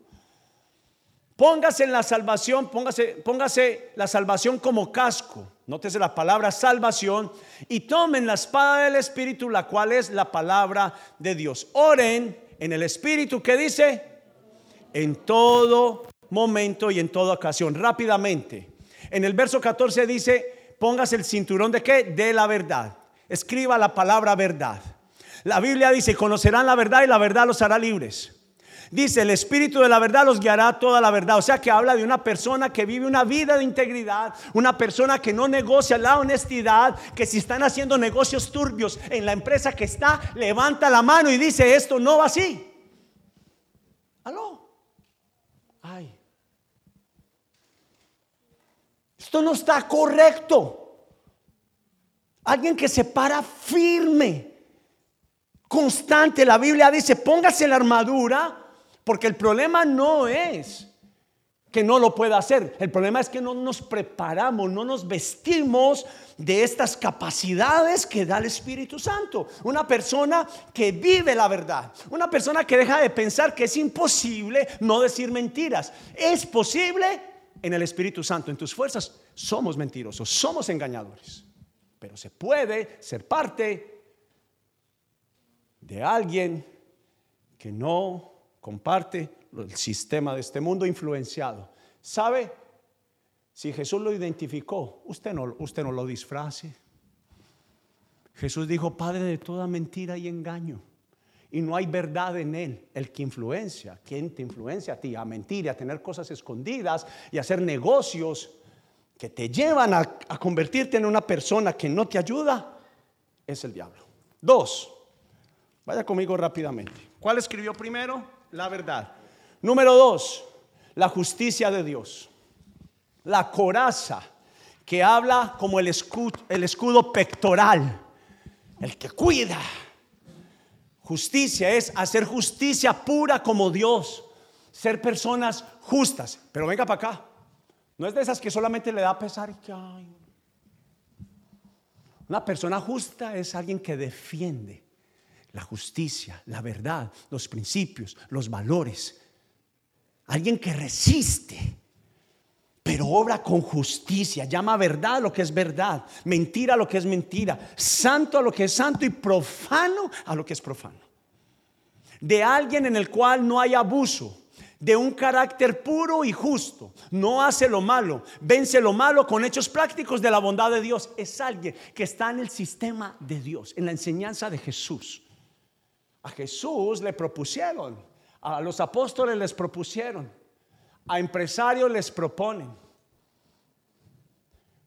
Póngase en la salvación, póngase, póngase la salvación como casco. Nótese la palabra salvación y tomen la espada del Espíritu, la cual es la palabra de Dios. Oren en el Espíritu que dice en todo momento y en toda ocasión. Rápidamente. En el verso 14 dice, Póngase el cinturón de qué? De la verdad. Escriba la palabra verdad. La Biblia dice, conocerán la verdad y la verdad los hará libres. Dice, el Espíritu de la verdad los guiará toda la verdad. O sea que habla de una persona que vive una vida de integridad, una persona que no negocia la honestidad, que si están haciendo negocios turbios en la empresa que está, levanta la mano y dice, esto no va así. Aló. Ay. Esto no está correcto. Alguien que se para firme, constante. La Biblia dice, póngase la armadura, porque el problema no es que no lo pueda hacer. El problema es que no nos preparamos, no nos vestimos de estas capacidades que da el Espíritu Santo. Una persona que vive la verdad, una persona que deja de pensar que es imposible no decir mentiras. Es posible en el Espíritu Santo, en tus fuerzas, somos mentirosos, somos engañadores. Pero se puede ser parte de alguien que no comparte el sistema de este mundo influenciado. ¿Sabe? Si Jesús lo identificó, usted no, usted no lo disfrace. Jesús dijo, Padre de toda mentira y engaño y no hay verdad en él. El que influencia, ¿quién te influencia a ti? A mentir, a tener cosas escondidas y a hacer negocios que te llevan a, convertirte en una persona que no te ayuda, es el diablo. Dos, vaya conmigo rápidamente. ¿Cuál escribió primero? La verdad. Número dos, la justicia de Dios. La coraza que habla como el escudo, el escudo pectoral, el que cuida Justicia es hacer justicia pura como Dios, ser personas justas. Pero venga para acá. No es de esas que solamente le da pesar que Una persona justa es alguien que defiende la justicia, la verdad, los principios, los valores. Alguien que resiste, pero obra con justicia. Llama verdad lo que es verdad, mentira lo que es mentira, santo a lo que es santo y profano a lo que es profano de alguien en el cual no hay abuso, de un carácter puro y justo. No hace lo malo, vence lo malo con hechos prácticos de la bondad de Dios. Es alguien que está en el sistema de Dios, en la enseñanza de Jesús. A Jesús le propusieron, a los apóstoles les propusieron, a empresarios les proponen.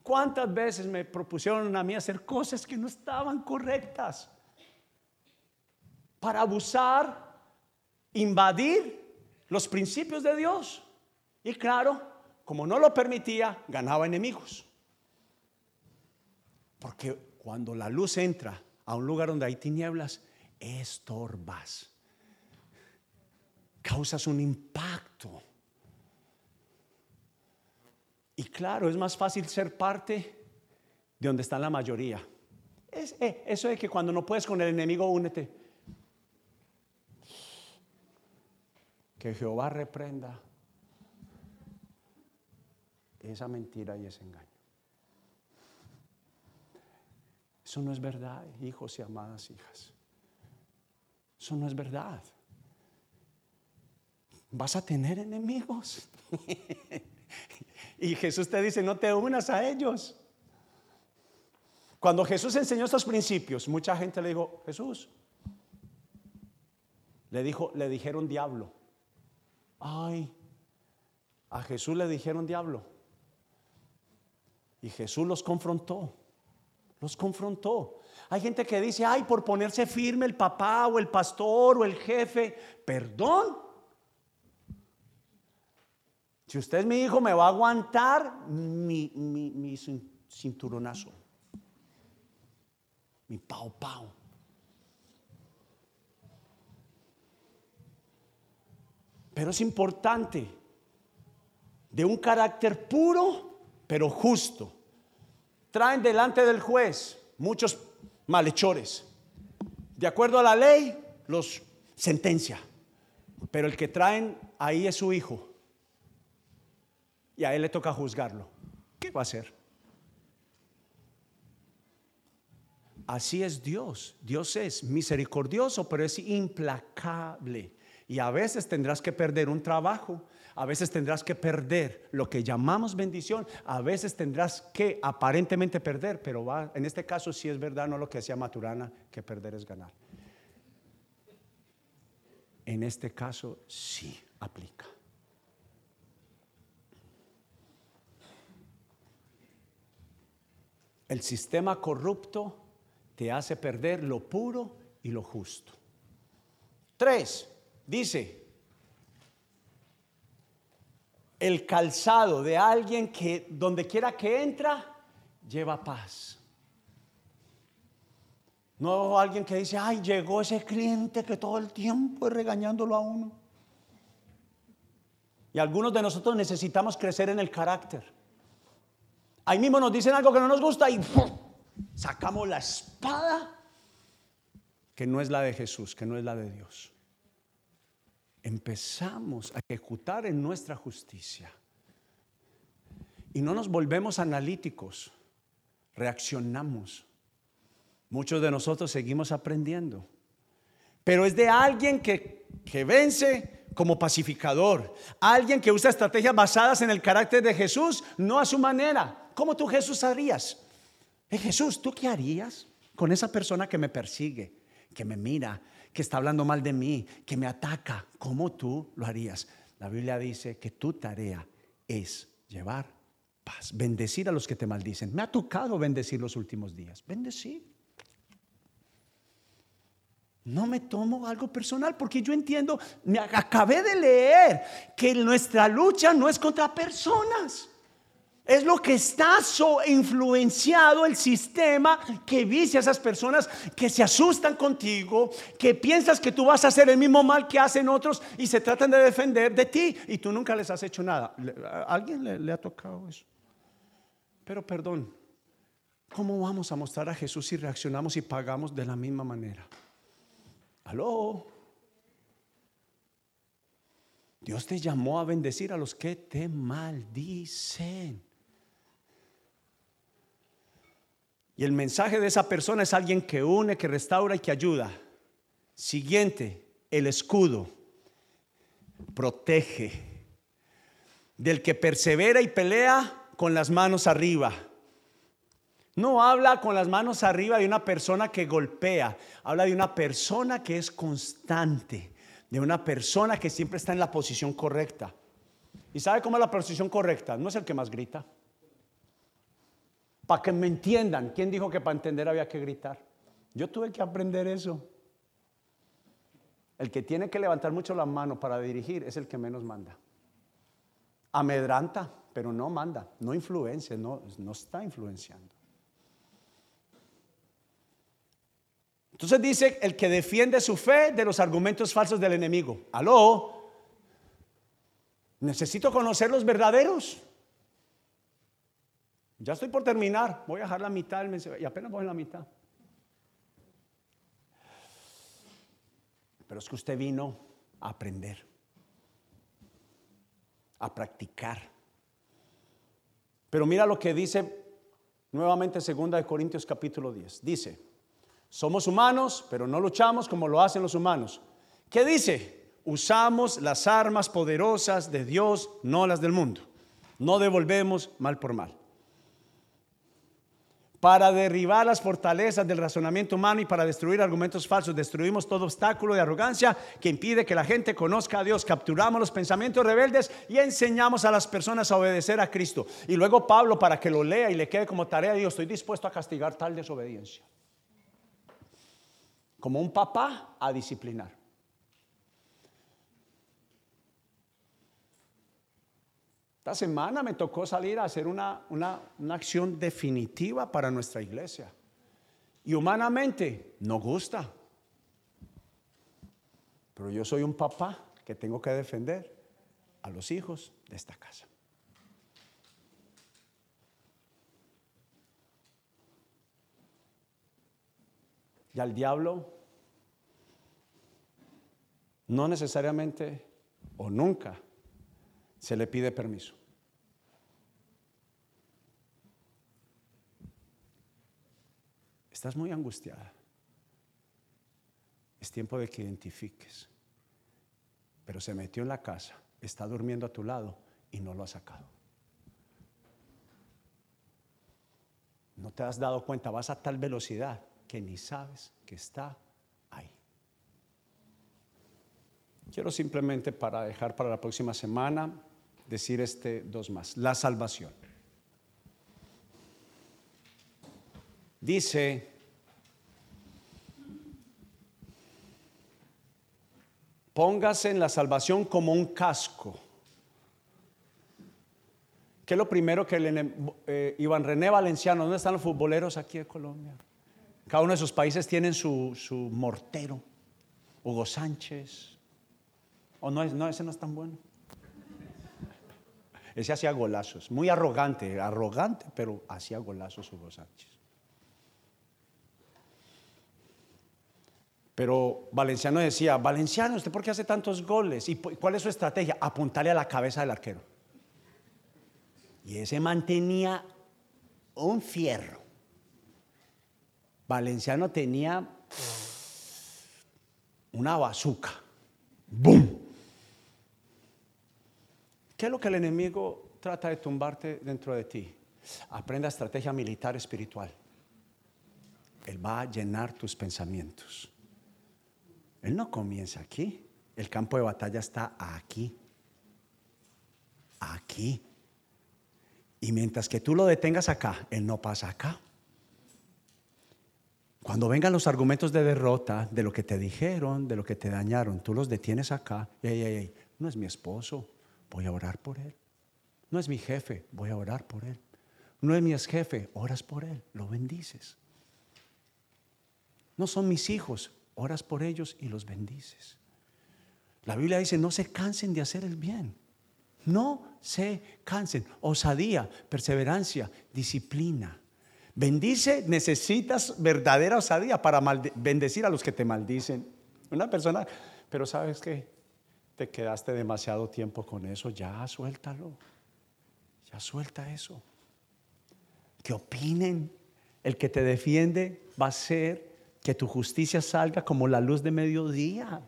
¿Cuántas veces me propusieron a mí hacer cosas que no estaban correctas? Para abusar, invadir los principios de Dios. Y claro, como no lo permitía, ganaba enemigos. Porque cuando la luz entra a un lugar donde hay tinieblas, estorbas. Causas un impacto. Y claro, es más fácil ser parte de donde está la mayoría. Eh, eso de que cuando no puedes con el enemigo, únete. Que Jehová reprenda esa mentira y ese engaño. Eso no es verdad, hijos y amadas hijas. Eso no es verdad. Vas a tener enemigos. *laughs* y Jesús te dice, no te unas a ellos. Cuando Jesús enseñó estos principios, mucha gente le dijo, Jesús, le dijo, le dijeron diablo. Ay, a Jesús le dijeron diablo. Y Jesús los confrontó. Los confrontó. Hay gente que dice, ay, por ponerse firme el papá o el pastor o el jefe, perdón. Si usted es mi hijo, me va a aguantar mi, mi cinturonazo, mi pau pau. Pero es importante, de un carácter puro, pero justo. Traen delante del juez muchos malhechores. De acuerdo a la ley, los sentencia. Pero el que traen ahí es su hijo. Y a él le toca juzgarlo. ¿Qué va a hacer? Así es Dios. Dios es misericordioso, pero es implacable. Y a veces tendrás que perder un trabajo, a veces tendrás que perder lo que llamamos bendición, a veces tendrás que aparentemente perder, pero en este caso sí es verdad, no lo que decía Maturana, que perder es ganar. En este caso sí aplica. El sistema corrupto te hace perder lo puro y lo justo. Tres, dice, el calzado de alguien que donde quiera que entra, lleva paz. No alguien que dice, ay, llegó ese cliente que todo el tiempo es regañándolo a uno. Y algunos de nosotros necesitamos crecer en el carácter. Ahí mismo nos dicen algo que no nos gusta y sacamos la espada que no es la de Jesús, que no es la de Dios. Empezamos a ejecutar en nuestra justicia. Y no nos volvemos analíticos, reaccionamos. Muchos de nosotros seguimos aprendiendo, pero es de alguien que, que vence como pacificador, alguien que usa estrategias basadas en el carácter de Jesús, no a su manera. ¿Cómo tú Jesús harías? Eh, Jesús, ¿tú qué harías con esa persona que me persigue, que me mira, que está hablando mal de mí, que me ataca, ¿cómo tú lo harías? La Biblia dice que tu tarea es llevar paz, bendecir a los que te maldicen. Me ha tocado bendecir los últimos días, bendecir. No me tomo algo personal porque yo entiendo, me acabé de leer que nuestra lucha no es contra personas. Es lo que está so influenciado el sistema que vicia a esas personas que se asustan contigo, que piensas que tú vas a hacer el mismo mal que hacen otros y se tratan de defender de ti y tú nunca les has hecho nada. ¿A alguien le, le ha tocado eso? Pero perdón, ¿cómo vamos a mostrar a Jesús si reaccionamos y pagamos de la misma manera? Aló. Dios te llamó a bendecir a los que te maldicen. Y el mensaje de esa persona es alguien que une, que restaura y que ayuda. Siguiente, el escudo protege. Del que persevera y pelea con las manos arriba. No habla con las manos arriba de una persona que golpea, habla de una persona que es constante, de una persona que siempre está en la posición correcta. ¿Y sabe cómo es la posición correcta? No es el que más grita. Para que me entiendan, ¿quién dijo que para entender había que gritar? Yo tuve que aprender eso. El que tiene que levantar mucho la mano para dirigir es el que menos manda. Amedranta, pero no manda, no influencia, no, no está influenciando. Entonces dice el que defiende su fe de los argumentos falsos del enemigo. Aló, necesito conocer los verdaderos. Ya estoy por terminar, voy a dejar la mitad y apenas voy en la mitad. Pero es que usted vino a aprender, a practicar. Pero mira lo que dice nuevamente 2 Corintios capítulo 10. Dice, somos humanos, pero no luchamos como lo hacen los humanos. ¿Qué dice? Usamos las armas poderosas de Dios, no las del mundo. No devolvemos mal por mal. Para derribar las fortalezas del razonamiento humano y para destruir argumentos falsos, destruimos todo obstáculo de arrogancia que impide que la gente conozca a Dios. Capturamos los pensamientos rebeldes y enseñamos a las personas a obedecer a Cristo. Y luego Pablo, para que lo lea y le quede como tarea, Dios, estoy dispuesto a castigar tal desobediencia como un papá a disciplinar. Esta semana me tocó salir a hacer una, una, acción definitiva para nuestra iglesia. Y humanamente no gusta. Pero yo soy un papá que tengo que defender a los hijos de esta casa. Y al diablo no necesariamente o nunca se le pide permiso. Estás muy angustiada. Es tiempo de que identifiques. Pero se metió en la casa, está durmiendo a tu lado y no lo ha sacado. No te has dado cuenta, vas a tal velocidad que ni sabes que está Quiero simplemente para dejar para la próxima semana decir este dos más. La salvación. Dice, póngase en la salvación como un casco. ¿Qué es lo primero que eh, Iván René Valenciano, ¿dónde están los futboleros aquí en Colombia? Cada uno de esos países tienen su, su mortero. Hugo Sánchez, o no, no, ese no es tan bueno. Ese hacía golazos, muy arrogante, arrogante, pero hacía golazos Hugo Sánchez. Pero Valenciano decía, Valenciano, ¿usted por qué hace tantos goles? ¿Y cuál es su estrategia? Apuntarle a la cabeza del arquero. Y ese mantenía un fierro. Valenciano tenía una bazuca. ¡Bum! ¿Qué es lo que el enemigo trata de tumbarte dentro de ti? Aprenda estrategia militar espiritual. Él va a llenar tus pensamientos. Él no comienza aquí. El campo de batalla está aquí. Aquí. Y mientras que tú lo detengas acá, Él no pasa acá. Cuando vengan los argumentos de derrota, de lo que te dijeron, de lo que te dañaron, tú los detienes acá. no es mi esposo, voy a orar por él. No es mi jefe, voy a orar por él. No es mi ex jefe, oras por él, lo bendices. No son mis hijos, oras por ellos y los bendices. La Biblia dice, no se cansen de hacer el bien. No se cansen. Osadía, perseverancia, disciplina. Bendice, necesitas verdadera osadía para bendecir a los que te maldicen. Una persona, pero sabes que te quedaste demasiado tiempo con eso, ya suéltalo. Ya suelta eso. Que opinen. El que te defiende va a ser que tu justicia salga como la luz de mediodía.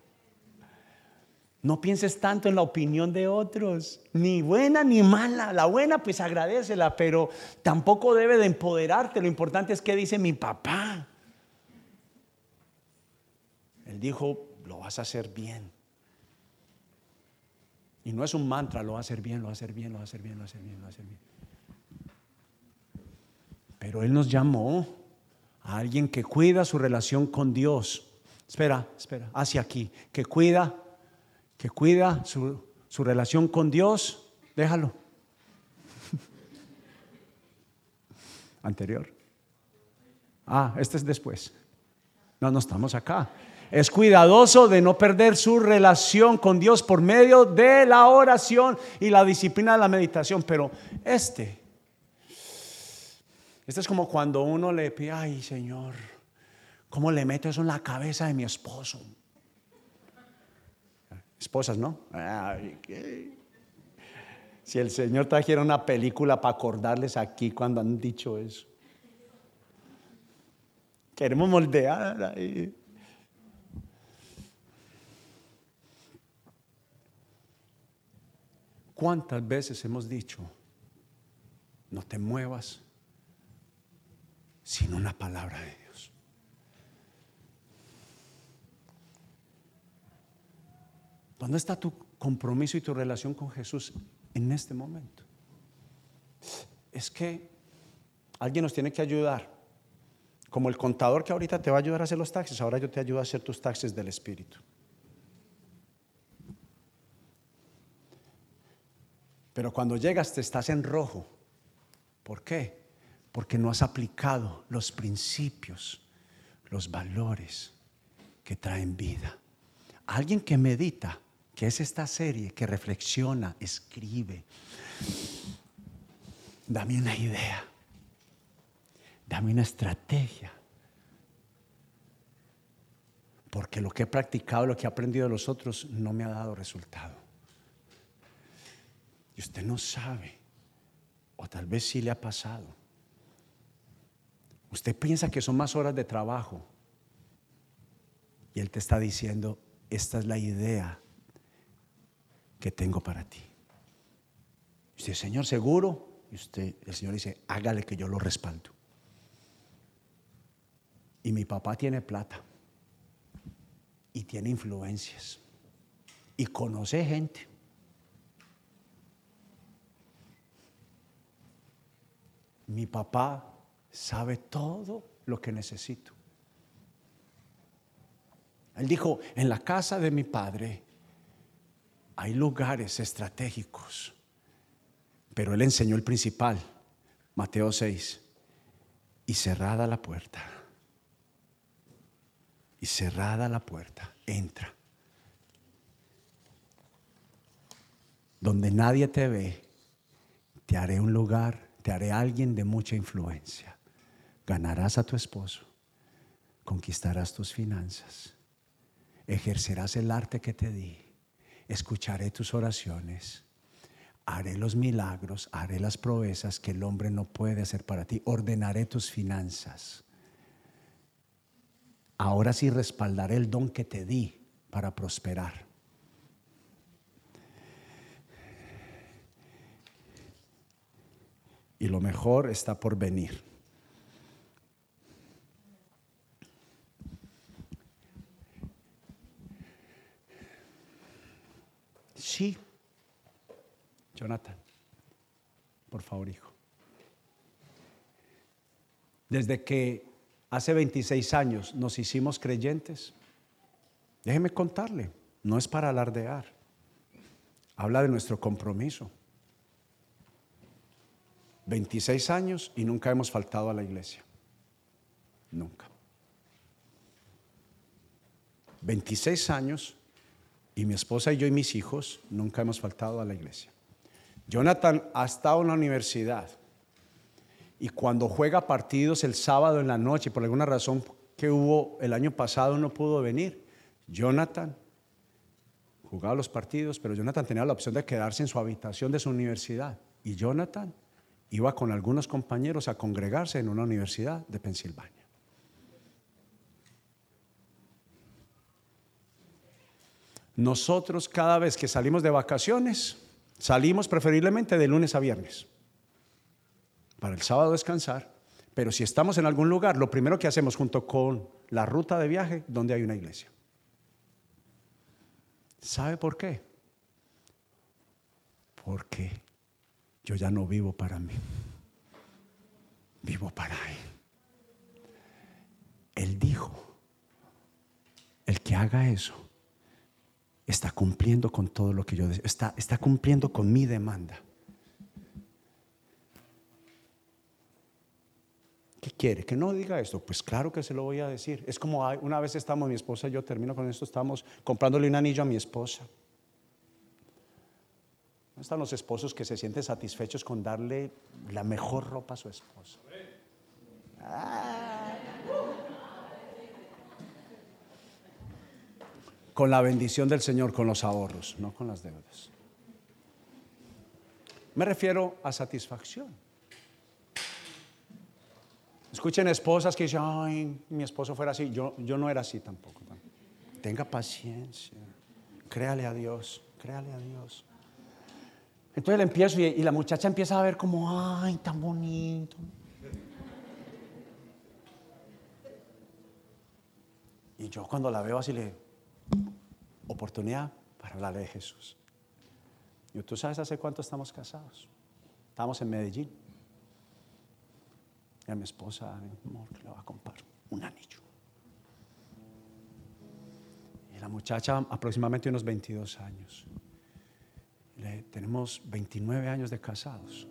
No pienses tanto en la opinión de otros, ni buena ni mala. La buena pues agradecela, pero tampoco debe de empoderarte. Lo importante es que dice mi papá. Él dijo, lo vas a hacer bien. Y no es un mantra, lo va a hacer bien, lo va a hacer bien, lo va a hacer bien, lo va a hacer bien, lo va a hacer bien. Pero Él nos llamó a alguien que cuida su relación con Dios. Espera, espera, hacia aquí, que cuida que cuida su, relación con Dios, déjalo. *laughs* Anterior. Ah, este es después. No, no estamos acá. Es cuidadoso de no perder su relación con Dios por medio de la oración y la disciplina de la meditación. Pero este, este es como cuando uno le pide, ay Señor, ¿cómo le meto eso en la cabeza de mi esposo? Esposas, ¿no? si el Señor trajera una película para acordarles aquí cuando han dicho eso. Queremos moldear ahí. ¿Cuántas veces hemos dicho, no te muevas sin una palabra de Dios? ¿Dónde está tu compromiso y tu relación con Jesús en este momento? Es que alguien nos tiene que ayudar. Como el contador que ahorita te va a ayudar a hacer los taxes, ahora yo te ayudo a hacer tus taxes del Espíritu. Pero cuando llegas te estás en rojo. ¿Por qué? Porque no has aplicado los principios, los valores que traen vida. Alguien que medita que es esta serie que reflexiona, escribe. Dame una idea, dame una estrategia. Porque lo que he practicado, lo que he aprendido de los otros, no me ha dado resultado. Y usted no sabe, o tal vez sí le ha pasado. Usted piensa que son más horas de trabajo. Y Él te está diciendo, esta es la idea que tengo para ti. Y usted, Señor, seguro. Y usted, el Señor dice, hágale que yo lo respaldo. Y mi papá tiene plata. Y tiene influencias. Y conoce gente. Mi papá sabe todo lo que necesito. Él dijo, en la casa de mi padre hay lugares estratégicos, pero él enseñó el principal, Mateo 6, y cerrada la puerta, y cerrada la puerta, entra. Donde nadie te ve, te haré un lugar, te haré alguien de mucha influencia. Ganarás a tu esposo, conquistarás tus finanzas, ejercerás el arte que te di escucharé tus oraciones, haré los milagros, haré las proezas que el hombre no puede hacer para ti, ordenaré tus finanzas. Ahora sí respaldaré el don que te di para prosperar. Y lo mejor está por venir. Sí. Jonathan, por favor, hijo. Desde que hace 26 años nos hicimos creyentes, déjeme contarle, no es para alardear, habla de nuestro compromiso. 26 años y nunca hemos faltado a la iglesia. Nunca. 26 años y mi esposa y yo y mis hijos nunca hemos faltado a la iglesia. Jonathan ha estado en la universidad y cuando juega partidos el sábado en la noche, por alguna razón que hubo el año pasado no pudo venir, Jonathan jugaba los partidos, pero Jonathan tenía la opción de quedarse en su habitación de su universidad. Y Jonathan iba con algunos compañeros a congregarse en una universidad de Pensilvania. Nosotros cada vez que salimos de vacaciones, salimos preferiblemente de lunes a viernes. Para el sábado descansar. Pero si estamos en algún lugar, lo primero que hacemos junto con la ruta de viaje, donde hay una iglesia. ¿Sabe por qué? Porque yo ya no vivo para mí, vivo para Él. Él dijo, el que haga eso está cumpliendo con todo lo que yo está, está cumpliendo con mi demanda. ¿Qué quiere? Que no diga esto. Pues claro que se lo voy a decir. Es como una vez estamos, mi esposa y yo termino con esto, estamos comprándole un anillo a mi esposa. ¿No están los esposos que se sienten satisfechos con darle la mejor ropa a su esposa? Ah. Con la bendición del Señor, con los ahorros, no con las deudas. Me refiero a satisfacción. Escuchen esposas que dicen, ay, mi esposo fuera así. Yo, yo no era así tampoco. Tenga paciencia. Créale a Dios. Créale a Dios. Entonces le empiezo y, la muchacha empieza a ver como, ay, tan bonito. Y yo cuando la veo así le, oportunidad para hablarle de Jesús. Y tú sabes hace cuánto estamos casados. Estamos en Medellín. Y a mi esposa, amor, le va a comprar un anillo. Y la muchacha, aproximadamente unos 22 años. Tenemos 29 años de casados.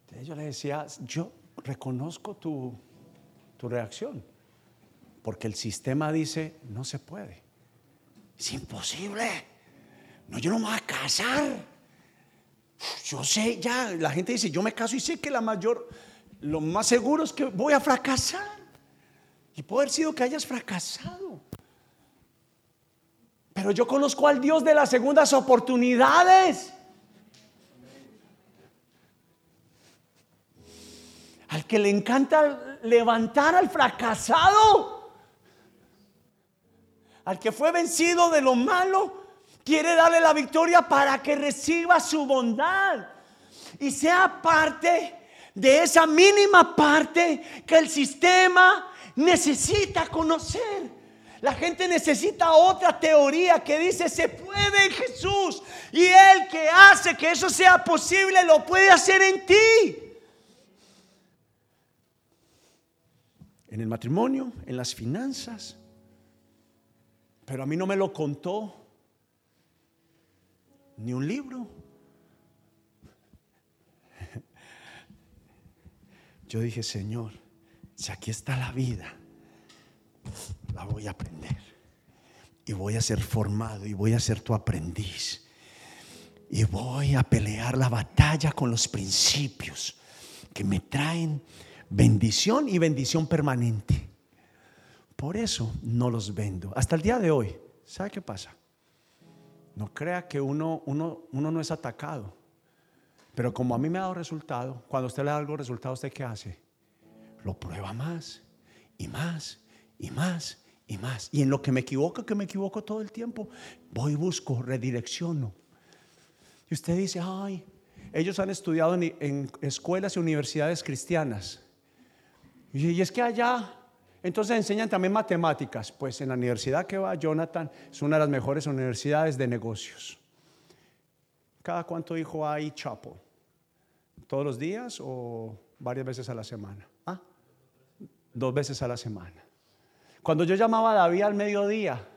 Entonces yo le decía, yo reconozco tu, tu reacción, porque el sistema dice, no se puede. Es imposible. No, yo no me voy a casar. Yo sé, ya, la gente dice, yo me caso y sé que la mayor, lo más seguro es que voy a fracasar. Y puede haber sido que hayas fracasado. Pero yo conozco al Dios de las segundas oportunidades. Al que le encanta levantar al fracasado al que fue vencido de lo malo, quiere darle la victoria para que reciba su bondad y sea parte de esa mínima parte que el sistema necesita conocer. La gente necesita otra teoría que dice se puede en Jesús y el que hace que eso sea posible lo puede hacer en ti. En el matrimonio, en las finanzas, pero a mí no me lo contó ni un libro. Yo dije, Señor, si aquí está la vida, la voy a aprender. Y voy a ser formado y voy a ser tu aprendiz. Y voy a pelear la batalla con los principios que me traen bendición y bendición permanente. Por eso no los vendo. Hasta el día de hoy, ¿sabe qué pasa? No crea que uno, uno, uno no es atacado. Pero como a mí me ha dado resultado, cuando usted le da algo resultado, ¿usted qué hace? Lo prueba más y más y más y más. Y en lo que me equivoco, que me equivoco todo el tiempo, voy, busco, redirecciono. Y usted dice, ay, ellos han estudiado en, en escuelas y universidades cristianas. Y es que allá entonces enseñan también matemáticas. Pues en la universidad que va Jonathan es una de las mejores universidades de negocios. ¿Cada cuánto hijo hay Chapo? ¿Todos los días o varias veces a la semana? ¿Ah? Dos veces a la semana. Cuando yo llamaba a David al mediodía,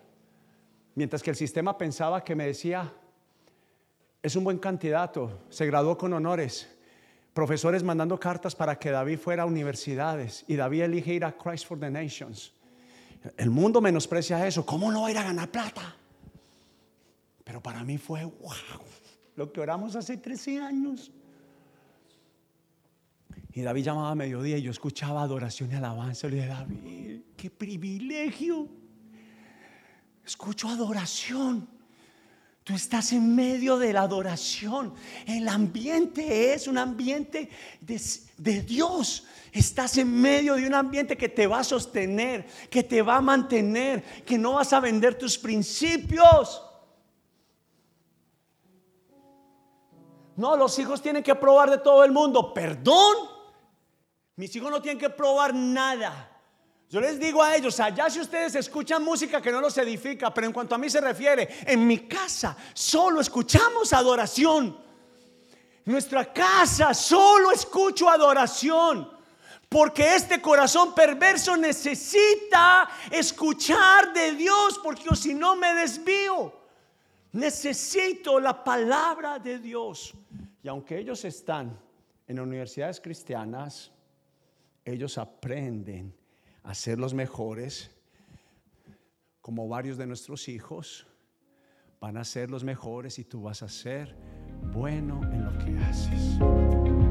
mientras que el sistema pensaba que me decía, es un buen candidato, se graduó con honores, profesores mandando cartas para que David fuera a universidades y David elige ir a Christ for the Nations. El mundo menosprecia eso. ¿Cómo no va a ir a ganar plata? Pero para mí fue wow, lo que oramos hace 13 años. Y David llamaba a mediodía y yo escuchaba adoración y alabanza. Le dije, David, qué privilegio. Escucho adoración. Tú estás en medio de la adoración. El ambiente es un ambiente de, de, Dios. Estás en medio de un ambiente que te va a sostener, que te va a mantener, que no vas a vender tus principios. No, los hijos tienen que probar de todo el mundo. Perdón. Mis hijos no tienen que probar nada. Yo les digo a ellos, allá si ustedes escuchan música que no los edifica, pero en cuanto a mí se refiere, en mi casa solo escuchamos adoración. Nuestra casa solo escucho adoración. Porque este corazón perverso necesita escuchar de Dios, porque si no me desvío. Necesito la palabra de Dios. Y aunque ellos están en universidades cristianas, ellos aprenden a ser los mejores, como varios de nuestros hijos van a ser los mejores y tú vas a ser bueno en lo que haces.